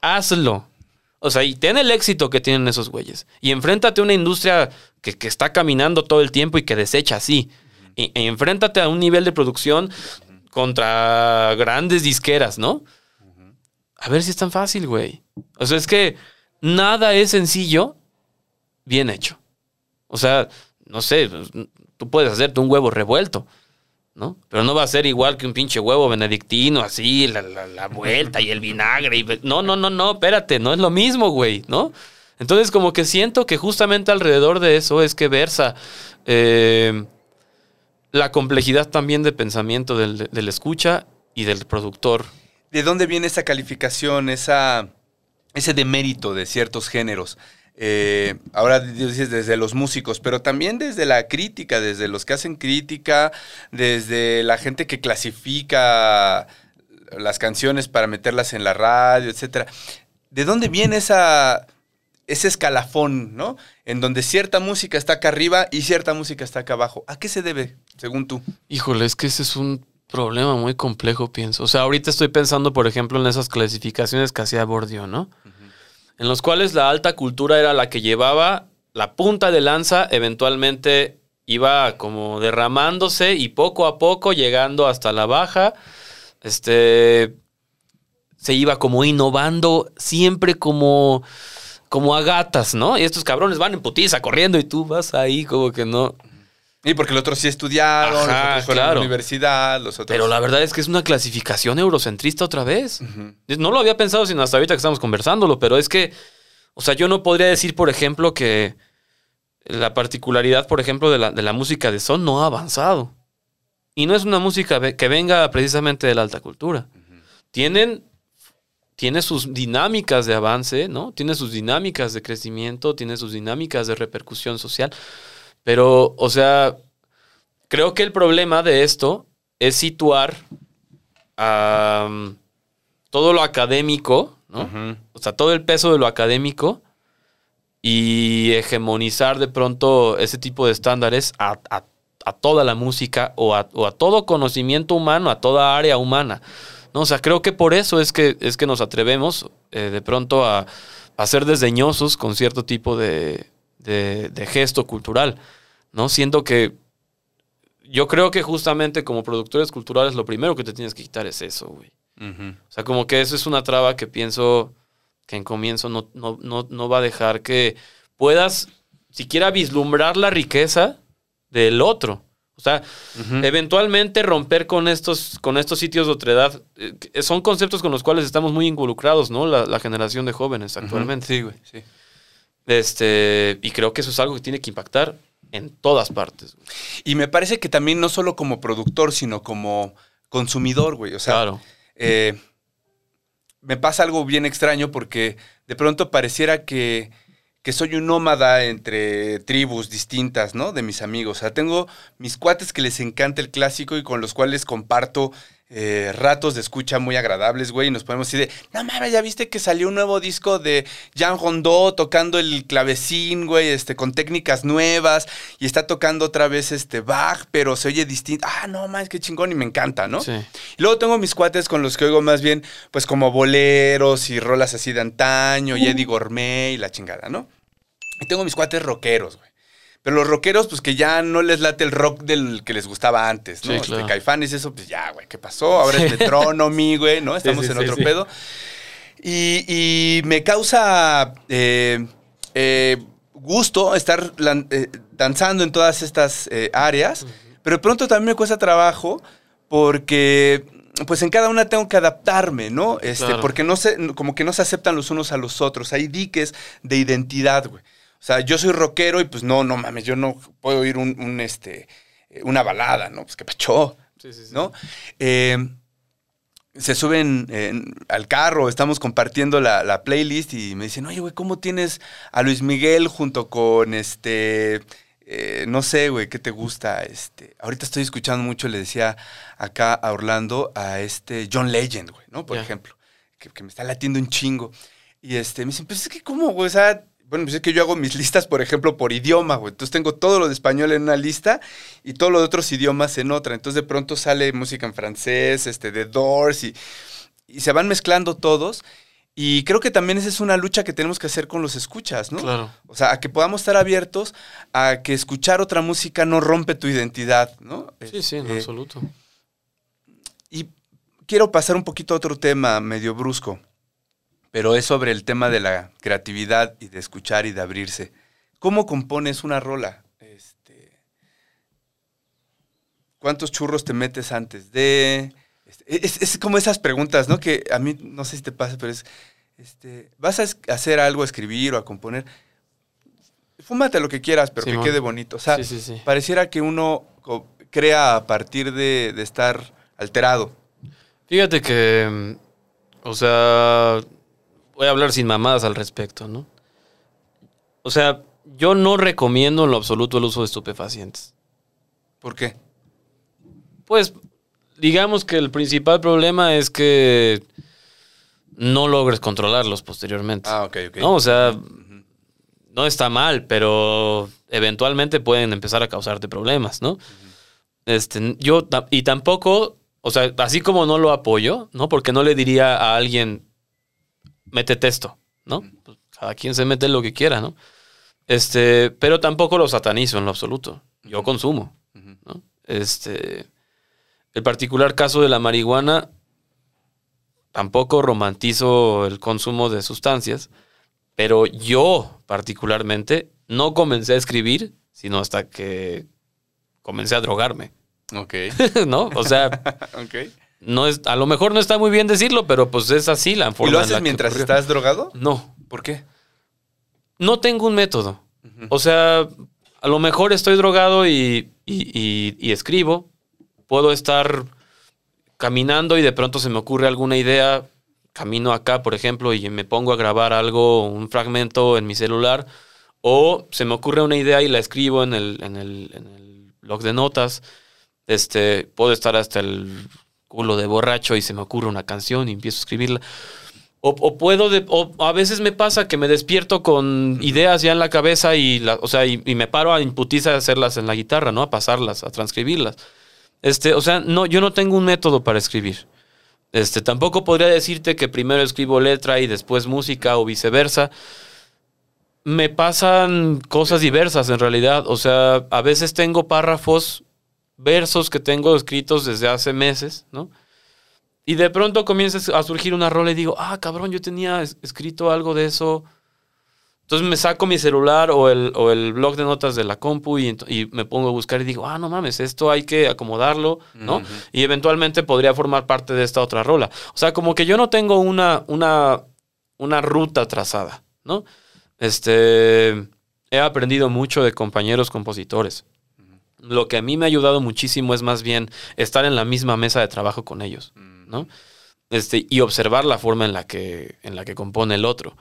Hazlo. O sea, y ten el éxito que tienen esos güeyes. Y enfréntate a una industria que, que está caminando todo el tiempo y que desecha así. Y, enfréntate a un nivel de producción contra grandes disqueras, ¿no? A ver si es tan fácil, güey. O sea, es que nada es sencillo bien hecho. O sea, no sé, tú puedes hacerte un huevo revuelto, ¿no? Pero no va a ser igual que un pinche huevo benedictino, así, la, la- la vuelta y el vinagre. Y... No, no, no, no, espérate, no es lo mismo, güey, ¿no? Entonces, como que siento que justamente alrededor de eso es que versa eh, la complejidad también de pensamiento del, del escucha y del productor. ¿De dónde viene esa calificación, esa, ese demérito de ciertos géneros? Eh, ahora dices desde los músicos, pero también desde la crítica, desde los que hacen crítica, desde la gente que clasifica las canciones para meterlas en la radio, etcétera. ¿De dónde viene esa, ese escalafón, ¿no? En donde cierta música está acá arriba y cierta música está acá abajo. ¿A qué se debe, según tú? Híjole, es que ese es un problema muy complejo, pienso. O sea, ahorita estoy pensando, por ejemplo, en esas clasificaciones que hacía Bordio, ¿no? En los cuales la alta cultura era la que llevaba la punta de lanza, eventualmente iba como derramándose y poco a poco llegando hasta la baja. Este se iba como innovando, siempre como como a gatas, ¿no? Y estos cabrones van en putiza corriendo y tú vas ahí como que no. Y porque los otros sí estudiaron, los Ajá, otros fueron a claro. la universidad, los otros... Pero la verdad es que es una clasificación eurocentrista otra vez. No lo había pensado sino hasta ahorita que estamos conversándolo, pero es que, o sea, yo no podría decir, por ejemplo, que la particularidad, por ejemplo, de la, de la música de son no ha avanzado. Y no es una música que venga precisamente de la alta cultura. Tienen, tiene sus dinámicas de avance, ¿no? Tiene sus dinámicas de crecimiento, tiene sus dinámicas de repercusión social. Pero, o sea, creo que el problema de esto es situar a um, todo lo académico, ¿no? O sea, todo el peso de lo académico y hegemonizar de pronto ese tipo de estándares a, a- a toda la música o a, o a todo conocimiento humano, a toda área humana. ¿no? O sea, creo que por eso es que, es que nos atrevemos eh, de pronto a, a ser desdeñosos con cierto tipo de, de- de gesto cultural, ¿no? Siento que yo creo que justamente como productores culturales lo primero que te tienes que quitar es eso, güey. O sea, como que eso es una traba que pienso que en comienzo no, no, no, no va a dejar que puedas siquiera vislumbrar la riqueza del otro. O sea, eventualmente romper con estos, con estos sitios de otredad eh, son conceptos con los cuales estamos muy involucrados, ¿no? La, la generación de jóvenes actualmente. Sí, güey, sí. Este, y creo que eso es algo que tiene que impactar en todas partes. güey. Y me parece que también no solo como productor, sino como consumidor, güey. O sea, claro. eh, me pasa algo bien extraño porque de pronto pareciera que, que soy un nómada entre tribus distintas, ¿no? De mis amigos. O sea, tengo mis cuates que les encanta el clásico y con los cuales comparto eh, ratos de escucha muy agradables, güey, y nos ponemos así de, no mames, ya viste que salió un nuevo disco de Jean Rondeau tocando el clavecín, güey, este, con técnicas nuevas, y está tocando otra vez este Bach, pero se oye distinto. Ah, no mames, qué chingón, y me encanta, ¿no? Sí. Y luego tengo mis cuates con los que oigo más bien, pues como boleros y rolas así de antaño, y Eddie Gourmet y la chingada, ¿no? Y tengo mis cuates rockeros, güey. Pero los rockeros, pues que ya no les late el rock del que les gustaba antes, ¿no? Sí, Este, claro. Caifanes, eso, pues ya, güey, ¿qué pasó? Ahora es Metronomy, güey, ¿no? Estamos sí, en sí, otro sí. pedo. Y, y me causa eh, eh, gusto estar lan- eh, danzando en todas estas áreas, pero de pronto también me cuesta trabajo porque pues en cada una tengo que adaptarme, ¿no? Este, Claro. Porque no se, como que no se aceptan los unos a los otros. Hay diques de identidad, güey. O sea, yo soy rockero y pues no, no mames, yo no puedo oír un, un, este, una balada, ¿no? Pues que pachó, Sí, sí, sí. ¿no? Eh, se suben en- al carro, estamos compartiendo la, la playlist y me dicen, oye, güey, ¿cómo tienes a Luis Miguel junto con este, eh, no sé, güey, ¿qué te gusta? Este, ahorita estoy escuchando mucho, le decía acá a Orlando, a este John Legend, güey, ¿no? Por ejemplo, que, que me está latiendo un chingo. Y este, me dicen, pues es que, ¿cómo, güey? O sea, bueno, pues es que yo hago mis listas, por ejemplo, por idioma, güey. Entonces tengo todo lo de español en una lista y todo lo de otros idiomas en otra. Entonces de pronto sale música en francés, este, de Doors y, y se van mezclando todos. Y creo que también esa es una lucha que tenemos que hacer con los escuchas, ¿no? Claro. O sea, a que podamos estar abiertos a que escuchar otra música no rompe tu identidad, ¿no? Sí, sí, en Este, absoluto. y quiero pasar un poquito a otro tema medio brusco, pero es sobre el tema de la creatividad y de escuchar y de abrirse. ¿Cómo compones una rola? Este, ¿Cuántos churros te metes antes de...? Este, Es, es como esas preguntas, ¿no? Que a mí, no sé si te pasa, pero es... Este, ¿Vas a hacer algo, a escribir o a componer? Fúmate lo que quieras, pero que quede bonito. O sea, Sí, sí, sí. pareciera que uno crea a partir de, de estar alterado. Fíjate que, mm, o sea, voy a hablar sin mamadas al respecto, ¿no? O sea, yo no recomiendo en lo absoluto el uso de estupefacientes. ¿Por qué? Pues, digamos que el principal problema es que no logres controlarlos posteriormente. Ah, ok, ok. No, o sea, no está mal, pero eventualmente pueden empezar a causarte problemas, ¿no? Este, yo, y tampoco, o sea, así como no lo apoyo, ¿no? Porque no le diría a alguien, métete esto, ¿no? Pues, cada quien se mete lo que quiera, ¿no? Este, pero tampoco lo satanizo en lo absoluto. Yo consumo. Este, el particular caso de la marihuana, tampoco romantizo el consumo de sustancias, pero yo particularmente no comencé a escribir, sino hasta que comencé a drogarme, Ok, ¿no? O sea, ok. No es, a lo mejor no está muy bien decirlo, pero pues es así la forma ¿Y lo en haces la mientras estás drogado? No, ¿Por qué? no tengo un método. O sea, a lo mejor estoy drogado y, y- y- y escribo. Puedo estar caminando y de pronto se me ocurre alguna idea. Camino acá, por ejemplo, y me pongo a grabar algo, un fragmento en mi celular. O se me ocurre una idea y la escribo en el, en el, en el blog de notas. Este, puedo estar hasta el culo de borracho y se me ocurre una canción y empiezo a escribirla. O, o puedo, de- o a veces me pasa que me despierto con ideas ya en la cabeza y, la, o sea, y, y me paro a imputiza a hacerlas en la guitarra, ¿no? A pasarlas, a transcribirlas. Este, o sea, no, yo no tengo un método para escribir. Este, tampoco podría decirte que primero escribo letra y después música o viceversa. Me pasan cosas diversas en realidad. O sea, a veces tengo párrafos, versos que tengo escritos desde hace meses, ¿no? Y de pronto comienza a surgir una rola y digo, ah, cabrón, yo tenía es- escrito algo de eso. Entonces me saco mi celular o el, o el blog de notas de la compu y, me pongo a buscar y digo, ah, no mames, esto hay que acomodarlo, ¿no? Y eventualmente podría formar parte de esta otra rola. O sea, como que yo no tengo una, una, una ruta trazada, ¿no? Este, he aprendido mucho de compañeros compositores. Lo que a mí me ha ayudado muchísimo es más bien estar en la misma mesa de trabajo con ellos. ¿no? Este, y observar la forma en la que, en la que compone el otro.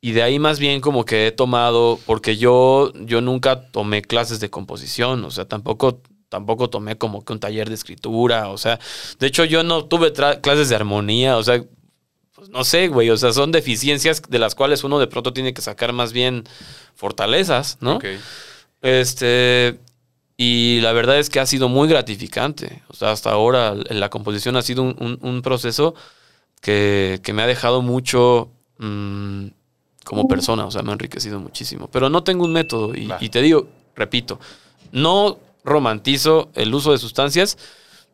Y de ahí más bien como que he tomado, porque yo, yo nunca tomé clases de composición, o sea, tampoco, tampoco tomé como que un taller de escritura, o sea, de hecho yo no tuve clases de armonía, o sea, pues no sé, güey, o sea, son deficiencias de las cuales uno de pronto tiene que sacar más bien fortalezas, ¿no? Ok. Este, y la verdad es que ha sido muy gratificante. O sea, hasta ahora la composición ha sido un, un- un proceso que, que me ha dejado mucho mm, como persona. O sea, me ha enriquecido muchísimo. Pero no tengo un método. Y, te digo, repito, no romantizo el uso de sustancias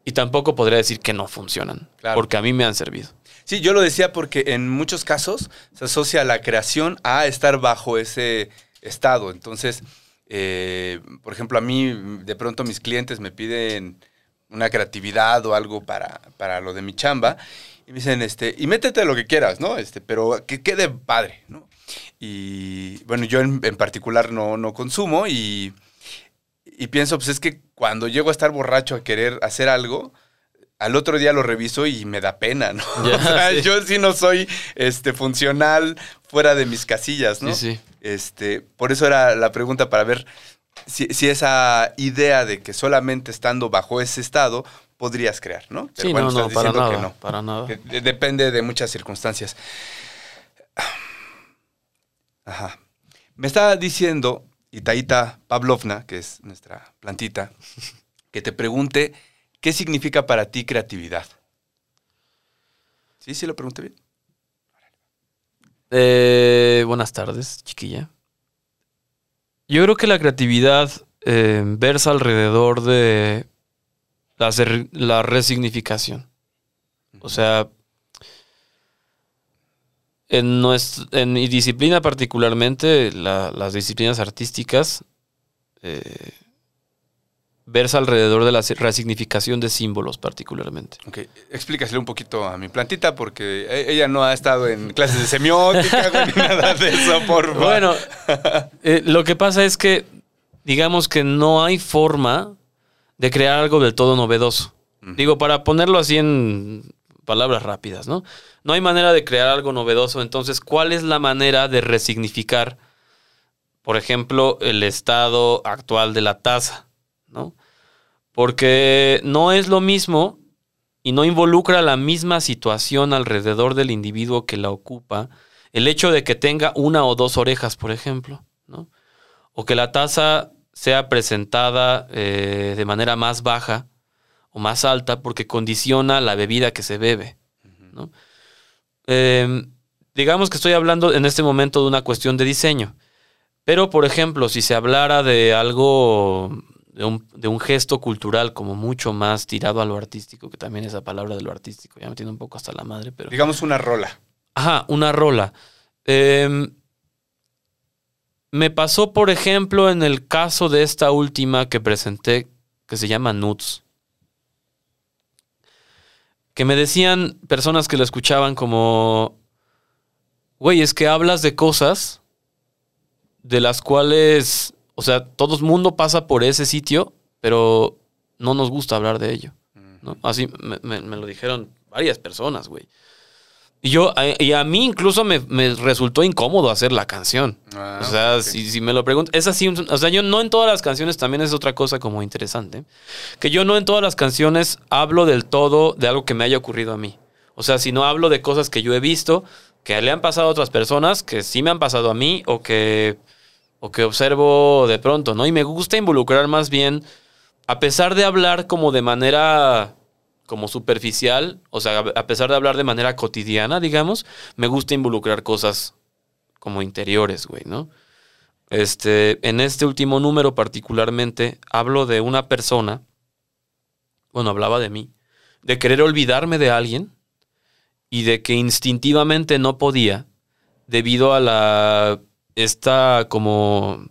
y tampoco podría decir que no funcionan. Claro. Porque a mí me han servido. Sí, yo lo decía porque en muchos casos se asocia la creación a estar bajo ese estado. Entonces, eh, por ejemplo, a mí de pronto mis clientes me piden una creatividad o algo para, para lo de mi chamba y me dicen, este, y métete lo que quieras, ¿no? Este, pero que quede padre, ¿no? Y bueno, yo en, en particular no, no consumo y, y pienso, pues es que cuando llego a estar borracho a querer hacer algo, al otro día lo reviso y me da pena, ¿no? O sea, sí. yo sí no soy este, funcional fuera de mis casillas, ¿no? Sí, sí. Este, por eso era la pregunta para ver si, si esa idea de que solamente estando bajo ese estado podrías crear, ¿no? sí, no, no, estás para diciendo nada. que no. Para nada. Que depende de muchas circunstancias. Ajá. Me estaba diciendo Itaíta Pavlovna, que es nuestra plantita, que te pregunte qué significa para ti creatividad. ¿Sí? ¿Sí lo pregunté bien? Eh, buenas tardes, chiquilla. Yo creo que la creatividad eh, versa alrededor de la, resignificación. O sea, en, nues- en mi disciplina particularmente, la- las disciplinas artísticas, eh, versa alrededor de la resignificación de símbolos particularmente. Ok, explícaselo un poquito a mi plantita porque e- ella no ha estado en clases de semiótica ni nada de eso, por favor. Bueno, eh, lo que pasa es que, digamos que no hay forma de crear algo del todo novedoso. Digo, para ponerlo así en palabras rápidas, ¿no? No hay manera de crear algo novedoso. Entonces, ¿cuál es la manera de resignificar, por ejemplo, el estado actual de la taza, ¿no? Porque no es lo mismo y no involucra la misma situación alrededor del individuo que la ocupa el hecho de que tenga una o dos orejas, por ejemplo, ¿no? O que la taza sea presentada eh, de manera más baja o más alta porque condiciona la bebida que se bebe, ¿no? Eh, digamos que estoy hablando en este momento de una cuestión de diseño. Pero, por ejemplo, si se hablara de algo, de un, de un gesto cultural como mucho más tirado a lo artístico, que también esa palabra de lo artístico, ya me tiene un poco hasta la madre, pero... Digamos una rola. Ajá, una rola. Em, me pasó, por ejemplo, en el caso de esta última que presenté, que se llama Nuts. Que me decían personas que la escuchaban como, güey, es que hablas de cosas de las cuales, o sea, todo el mundo pasa por ese sitio, pero no nos gusta hablar de ello. ¿no? Así me, me- me lo dijeron varias personas, güey. Y yo, a- y a mí incluso me, me resultó incómodo hacer la canción. Ah, o sea, si, si me lo pregunto, es así, o sea, yo no en todas las canciones también es otra cosa como interesante. Que yo no en todas las canciones hablo del todo de algo que me haya ocurrido a mí. O sea, si no hablo de cosas que yo he visto, que le han pasado a otras personas, que sí me han pasado a mí, o que, o que observo de pronto, ¿no? Y me gusta involucrar más bien, a pesar de hablar como de manera como superficial, o sea, a pesar de hablar de manera cotidiana, digamos, me gusta involucrar cosas como interiores, güey, ¿no? Este, en este último número particularmente hablo de una persona, bueno, hablaba de mí, de querer olvidarme de alguien y de que instintivamente no podía debido a la esta como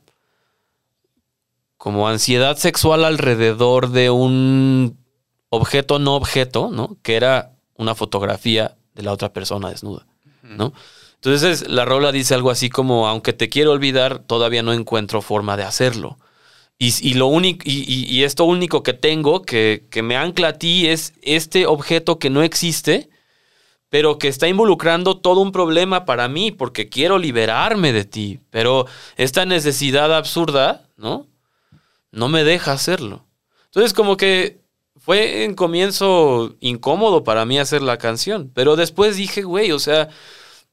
como ansiedad sexual alrededor de un objeto no objeto, ¿no? Que era una fotografía de la otra persona desnuda, ¿no? Entonces la rola dice algo así como, aunque te quiero olvidar, todavía no encuentro forma de hacerlo. Y, y lo único, y, y- y esto único que tengo que, que me ancla a ti es este objeto que no existe, pero que está involucrando todo un problema para mí, porque quiero liberarme de ti. Pero esta necesidad absurda, ¿no? No me deja hacerlo. Entonces, como que fue en comienzo incómodo para mí hacer la canción, pero después dije, güey, o sea,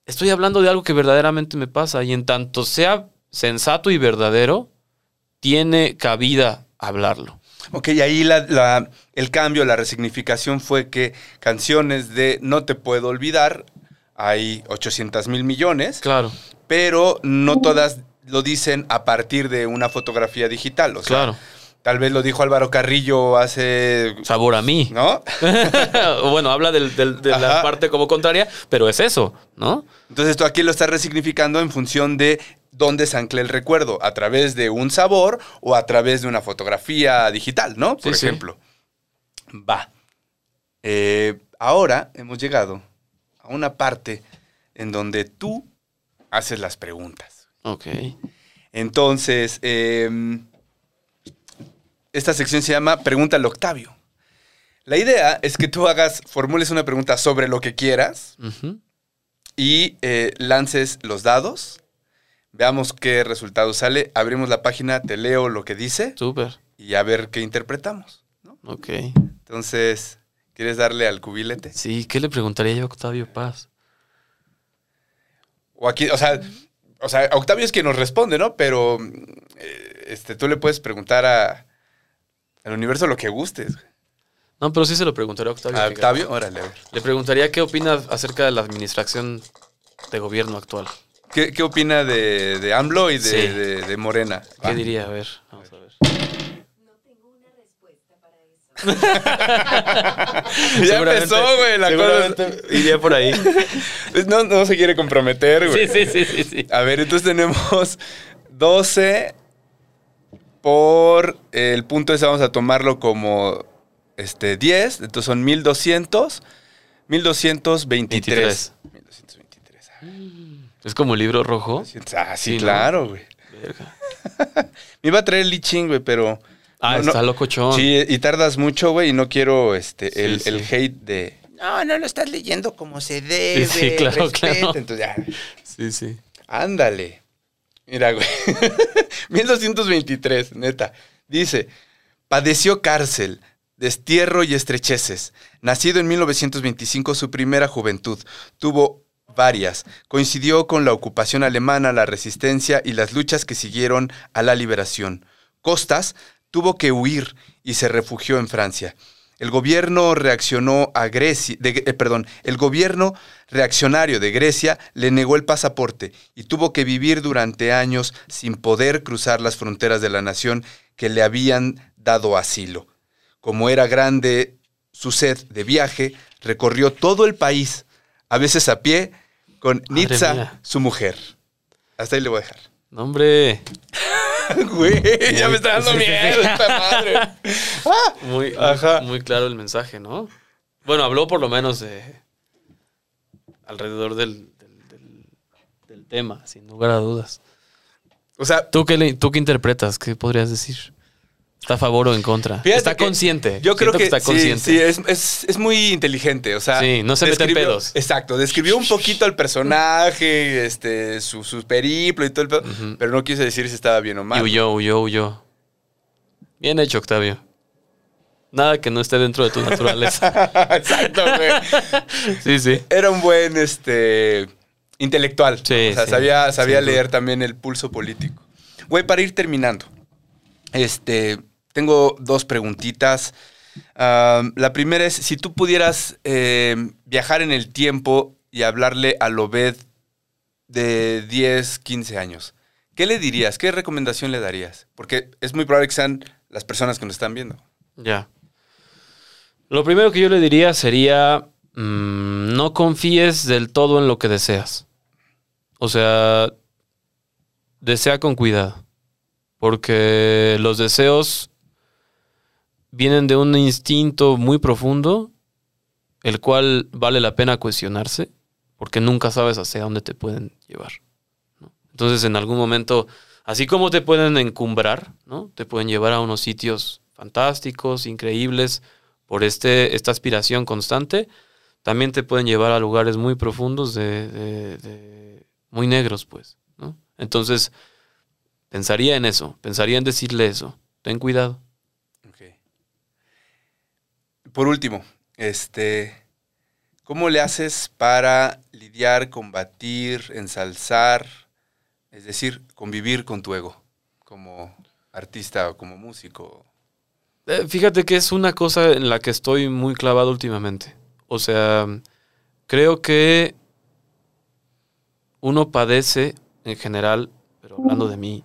estoy hablando de algo que verdaderamente me pasa y en tanto sea sensato y verdadero, tiene cabida hablarlo. Ok, y ahí la- la- el cambio, la resignificación fue que canciones de No te puedo olvidar, hay 800 mil millones, Claro, pero no todas lo dicen a partir de una fotografía digital. O sea, claro. tal vez lo dijo Álvaro Carrillo hace... Sabor a mí. ¿No? O bueno, habla del- del- de la parte como contraria, pero es eso, ¿no? Entonces tú aquí lo estás resignificando en función de dónde se ancla el recuerdo, a través de un sabor o a través de una fotografía digital, ¿no? Por Sí, sí. ejemplo. Va. Eh, ahora hemos llegado a una parte en donde tú haces las preguntas. Ok. Entonces, eh, esta sección se llama Pregúntale Octavio. La idea es que tú hagas, formules una pregunta sobre lo que quieras y eh, lances los dados. Veamos qué resultado sale. Abrimos la página, te leo lo que dice Súper. y a ver qué interpretamos. ¿no? Ok. Entonces, ¿quieres darle al cubilete? Sí, ¿qué le preguntaría yo a Octavio Paz? O aquí, o sea, o sea, Octavio es quien nos responde, ¿no? Pero eh, este, tú le puedes preguntar a, al universo lo que gustes. No, pero sí se lo preguntaría a Octavio. ¿A. Octavio? Órale, a ver. Le preguntaría qué opina acerca de la administración de gobierno actual. ¿Qué, qué opina de, de AMLO y de, Sí. de- de Morena? ¿Qué Va. diría? A ver, vamos a ver. No tengo una respuesta para eso. ya empezó, güey, la cosa. seguramente iría por ahí. No, no se quiere comprometer, güey. Sí, sí, sí, sí, sí. A ver, entonces tenemos 12 por el punto ese vamos a tomarlo como este 10, entonces son 1200, 1223. 1223. Es como el libro rojo. Ah, sí, Sí, ¿no? claro, güey. Verga. Me iba a traer el liching, güey, pero Ah, No, no. está locochón. sí, y tardas mucho, güey, y no quiero este Sí, el, sí. el hate de No, no lo estás leyendo como se debe. sí, claro, respeta". claro. Entonces ya, Sí, sí. Ándale. Mira, güey. 1223, neta. Dice, padeció cárcel, destierro y estrecheces. Nacido en 1925, su primera juventud. Tuvo varias. Coincidió con la ocupación alemana, la resistencia y las luchas que siguieron a la liberación. Costas tuvo que huir y se refugió en Francia. El gobierno reaccionó a Grecia, eh, perdón, el gobierno reaccionario de Grecia le negó el pasaporte y tuvo que vivir durante años sin poder cruzar las fronteras de la nación que le habían dado asilo. Como era grande su sed de viaje, recorrió todo el país, a veces a pie, con Madre Nitza, mía. su mujer. Hasta ahí le voy a dejar. No, hombre. Güey, ya me está dando miedo esta madre. Muy, Ajá. muy claro el mensaje, ¿no? Bueno, habló por lo menos de. alrededor del, del, del- del tema, sin lugar a dudas. O sea, ¿Tú qué, le- ¿Tú qué interpretas? ¿Qué podrías decir? ¿Está a favor o en contra? Fíjate está consciente. Yo creo que, está consciente. Sí, es, es- es muy inteligente. O sea, Sí, no se mete en pedos. Exacto, describió un poquito al personaje, este, su, su periplo y todo el pedo, pero no quise decir si estaba bien o Y mal. huyó, huyó, huyó. Bien hecho, Octavio. Nada que no esté dentro de tu naturaleza. Exacto, güey. sí, sí. Era un buen este, intelectual. Sí, o sea, sí, sabía, sabía leer también el pulso político. Güey, para ir terminando, este, tengo dos preguntitas. Am, la primera es, si tú pudieras eh, viajar en el tiempo y hablarle a Lobed de 10, 15 años, ¿qué le dirías? ¿Qué recomendación le darías? Porque es muy probable que sean las personas que nos están viendo. Ya. Lo primero que yo le diría sería, mm, no confíes del todo en lo que deseas. O sea, desea con cuidado. Porque los deseos vienen de un instinto muy profundo, el cual vale la pena cuestionarse, porque nunca sabes hacia dónde te pueden llevar. Entonces, en algún momento, así como te pueden encumbrar, ¿no? Te pueden llevar a unos sitios fantásticos, increíbles, por este, esta aspiración constante, también te pueden llevar a lugares muy profundos, de, de- de- muy negros, pues. Entonces, pensaría en eso, pensaría en decirle eso. Ten cuidado. Por último, este, ¿cómo le haces para lidiar, combatir, ensalzar, es decir, convivir con tu ego como artista o como músico? Eh, Fíjate que es una cosa en la que estoy muy clavado últimamente. O sea, creo que uno padece en general, pero hablando de mí,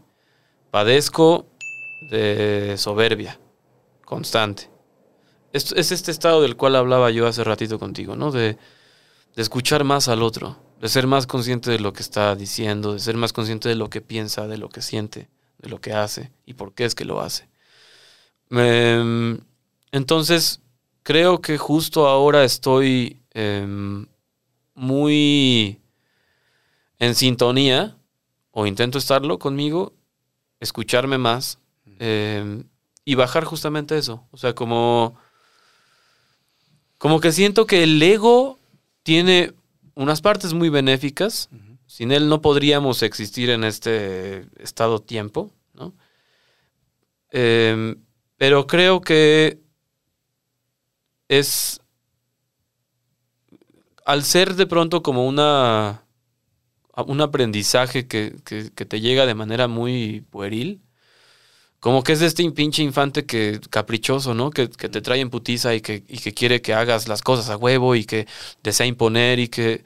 padezco de soberbia constante. Es, es este estado del cual hablaba yo hace ratito contigo, ¿no? De, de escuchar más al otro, de ser más consciente de lo que está diciendo, de ser más consciente de lo que piensa, de lo que siente, de lo que hace y por qué es que lo hace. Em, entonces, creo que justo ahora estoy em, muy en sintonía, o intento estarlo conmigo, escucharme más em, y bajar justamente eso. O sea, como, como que siento que el ego tiene unas partes muy benéficas. Sin él no podríamos existir en este estado-tiempo, ¿no? Em, pero creo que es al ser de pronto como una un aprendizaje que, que- que te llega de manera muy pueril, como que es de este pinche infante que caprichoso, ¿no? Que, que te trae en putiza y que, y que quiere que hagas las cosas a huevo y que desea imponer y que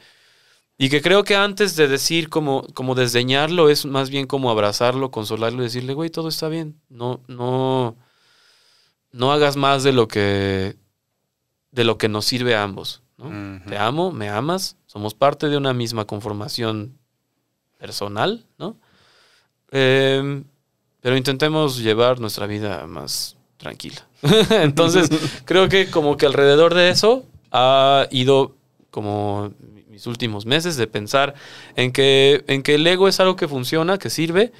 y que creo que antes de decir como, como desdeñarlo es más bien como abrazarlo, consolarlo y decirle, güey, todo está bien. No, no, no hagas más de lo que de lo que nos sirve a ambos. ¿no? Te amo, me amas, somos parte de una misma conformación personal, ¿no? Em, pero intentemos llevar nuestra vida más tranquila. Entonces, creo que como que alrededor de eso ha ido como mis últimos meses de pensar en que, en que el ego es algo que funciona, que sirve,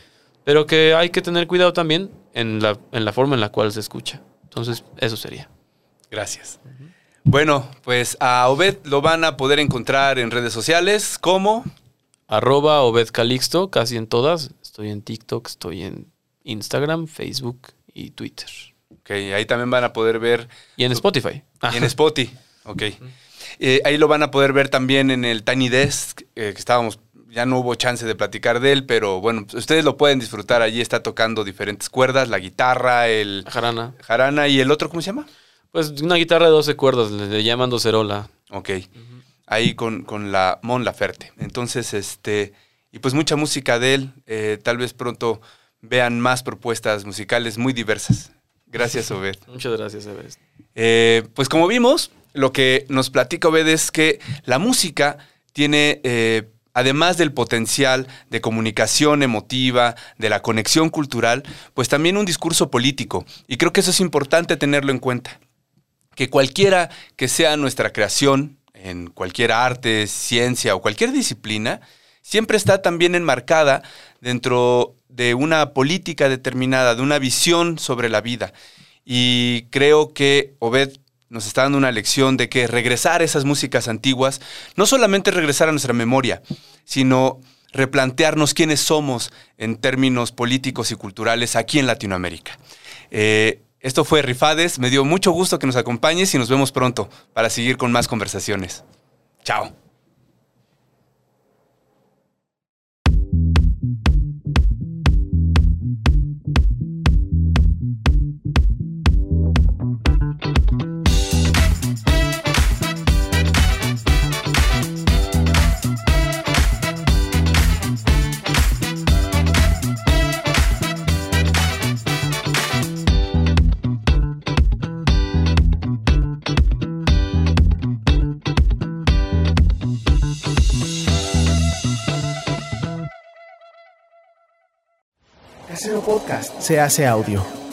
pero que hay que tener cuidado también en la, en la forma en la cual se escucha. Entonces, eso sería. Gracias. Bueno, pues a Obed lo van a poder encontrar en redes sociales como Arroba Obed Calixto, casi en todas. Estoy en TikTok, estoy en Instagram, Facebook y Twitter. Ok, ahí también van a poder ver. Y en Spotify. Y en Spotify. Ok. Eh, ahí lo van a poder ver también en el Tiny Desk, eh, que estábamos. Ya no hubo chance de platicar de él, pero bueno, pues, ustedes lo pueden disfrutar. Allí está tocando diferentes cuerdas, la guitarra, el Jarana. jarana y el otro, ¿cómo se llama? Pues una guitarra de 12 cuerdas, le, le llaman docerola. Ok. Ahí con, con la Mon Laferte. Entonces, este. Y pues mucha música de él. Eh, tal vez pronto vean más propuestas musicales muy diversas. Gracias, Obed. Muchas gracias, Everest. Eh, pues como vimos, lo que nos platica Obed es que la música tiene, eh, además del potencial de comunicación emotiva, de la conexión cultural, pues también un discurso político. Y creo que eso es importante tenerlo en cuenta. Que cualquiera que sea nuestra creación, en cualquier arte, ciencia o cualquier disciplina, siempre está también enmarcada dentro de una política determinada, de una visión sobre la vida. Y creo que Obed nos está dando una lección de que regresar a esas músicas antiguas, no solamente regresar a nuestra memoria, sino replantearnos quiénes somos en términos políticos y culturales aquí en Latinoamérica. Eh, esto fue Rifades, me dio mucho gusto que nos acompañes y nos vemos pronto para seguir con más conversaciones. Chao. Podcast se hace audio.